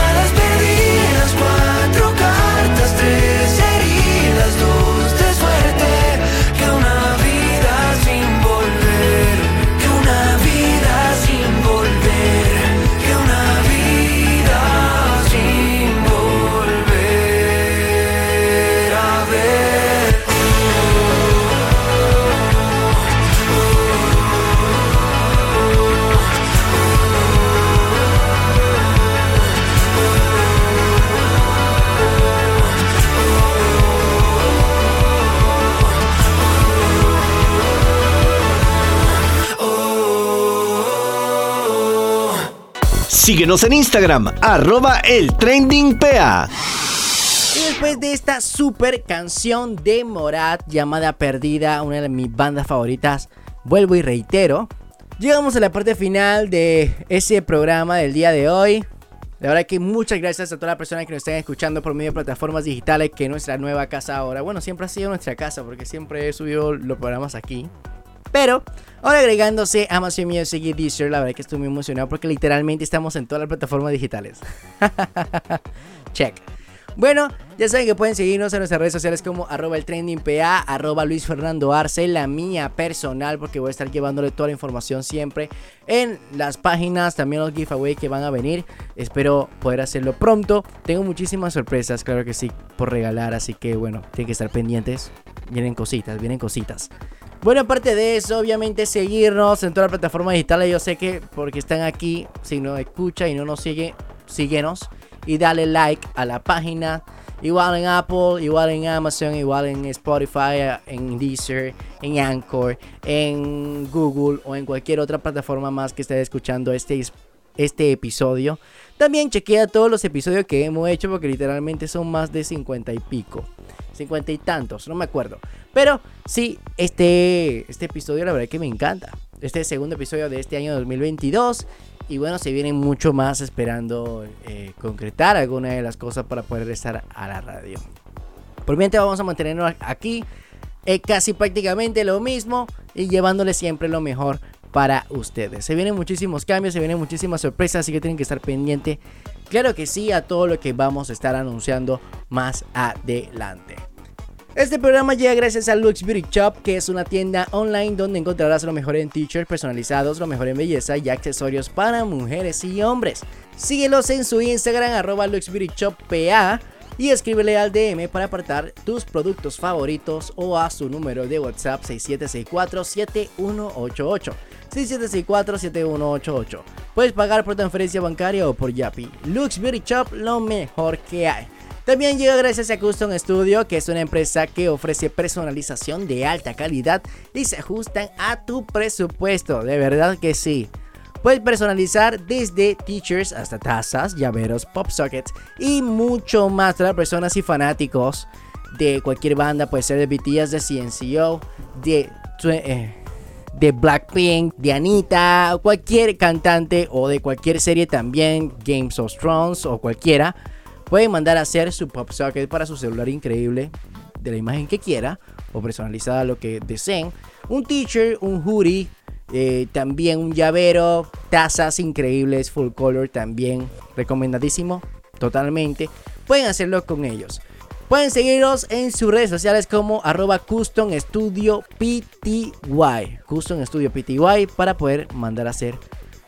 Síguenos en Instagram, arroba el. Y después de esta super canción de Morat llamada Perdida, una de mis bandas favoritas, vuelvo y reitero, llegamos a la parte final de ese programa del día de hoy. La verdad que muchas gracias a todas las personas que nos están escuchando por medio de plataformas digitales, que es nuestra nueva casa ahora. Bueno, siempre ha sido nuestra casa porque siempre he subido los programas aquí. Pero ahora agregándose Amazon Music y Deezer, la verdad que estoy muy emocionado porque literalmente estamos en todas las plataformas digitales. [laughs] Check. Bueno, ya saben que pueden seguirnos en nuestras redes sociales como arroba el trending la mía personal, porque voy a estar llevándole toda la información siempre en las páginas, también los giveaway que van a venir. Espero poder hacerlo pronto. Tengo muchísimas sorpresas, claro que sí, por regalar, así que bueno, tienen que estar pendientes. Vienen cositas, vienen cositas. Bueno, aparte de eso, obviamente seguirnos en todas las plataformas digitales. Yo sé que porque están aquí, si no escucha y no nos sigue, síguenos. y dale like a la página. Igual en Apple, igual en Amazon, igual en Spotify, en Deezer, en Anchor, en Google o en cualquier otra plataforma más que esté escuchando este, este episodio. También chequea todos los episodios que hemos hecho porque literalmente son más de 50 y pico. 50 y tantos, no me acuerdo. Pero sí, este, este episodio la verdad que me encanta. Este segundo episodio de este año 2022. Y bueno, se vienen mucho más esperando eh, concretar alguna de las cosas para poder estar a la radio. Por mientras vamos a mantenernos aquí. eh, casi prácticamente lo mismo y llevándole siempre lo mejor para ustedes. Se vienen muchísimos cambios, se vienen muchísimas sorpresas, así que tienen que estar pendiente. Claro que sí, a todo lo que vamos a estar anunciando más adelante. Este programa llega gracias a Lux Beauty Shop, que es una tienda online donde encontrarás lo mejor en t-shirts personalizados, lo mejor en belleza y accesorios para mujeres y hombres. Síguelos en su Instagram, arroba Lux Beauty Shop PA, y escríbele al DM para apartar tus productos favoritos o a su número de WhatsApp 6764-7188. 6764-7188. Puedes pagar por transferencia bancaria o por Yapi. Lux Beauty Shop, lo mejor que hay. También llega gracias a Custom Studio, que es una empresa que ofrece personalización de alta calidad y se ajustan a tu presupuesto. De verdad que sí. Puedes personalizar desde t-shirts hasta tazas, llaveros, pop sockets y mucho más para personas y fanáticos de cualquier banda. Puede ser de BTS, de CNCO, de, eh, de Blackpink, de Anita, cualquier cantante o de cualquier serie también, Games of Thrones o cualquiera. Pueden mandar a hacer su pop socket para su celular increíble de la imagen que quiera o personalizada lo que deseen. Un t-shirt, un hoodie, eh, también un llavero, tazas increíbles, full color también, recomendadísimo, totalmente. Pueden hacerlo con ellos. Pueden seguirlos en sus redes sociales como arroba Custom Studio PTY. Custom Studio PTY para poder mandar a hacer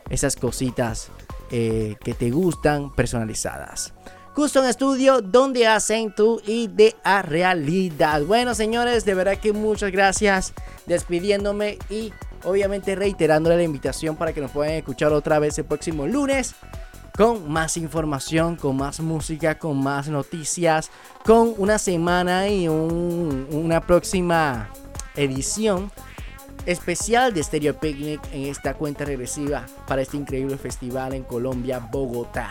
esas cositas eh, que te gustan personalizadas. Custom Studio, donde hacen tu idea realidad. Bueno, señores, de verdad que muchas gracias. Despidiéndome y obviamente reiterándole la invitación para que nos puedan escuchar otra vez el próximo lunes. Con más información, con más música, con más noticias, con una semana y un- una próxima edición especial de Stereo Picnic en esta cuenta regresiva para este increíble festival en Colombia, Bogotá.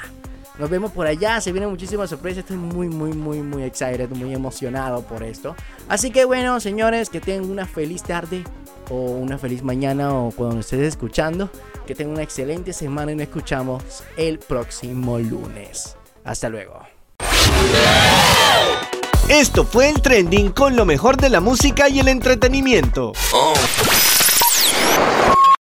Nos vemos por allá, se vienen muchísimas sorpresas, estoy muy muy muy muy excited, muy emocionado por esto. Así que bueno, señores, que tengan una feliz tarde o una feliz mañana o cuando estés escuchando, que tengan una excelente semana y nos escuchamos el próximo lunes. Hasta luego. Esto fue el trending con lo mejor de la música y el entretenimiento. Oh.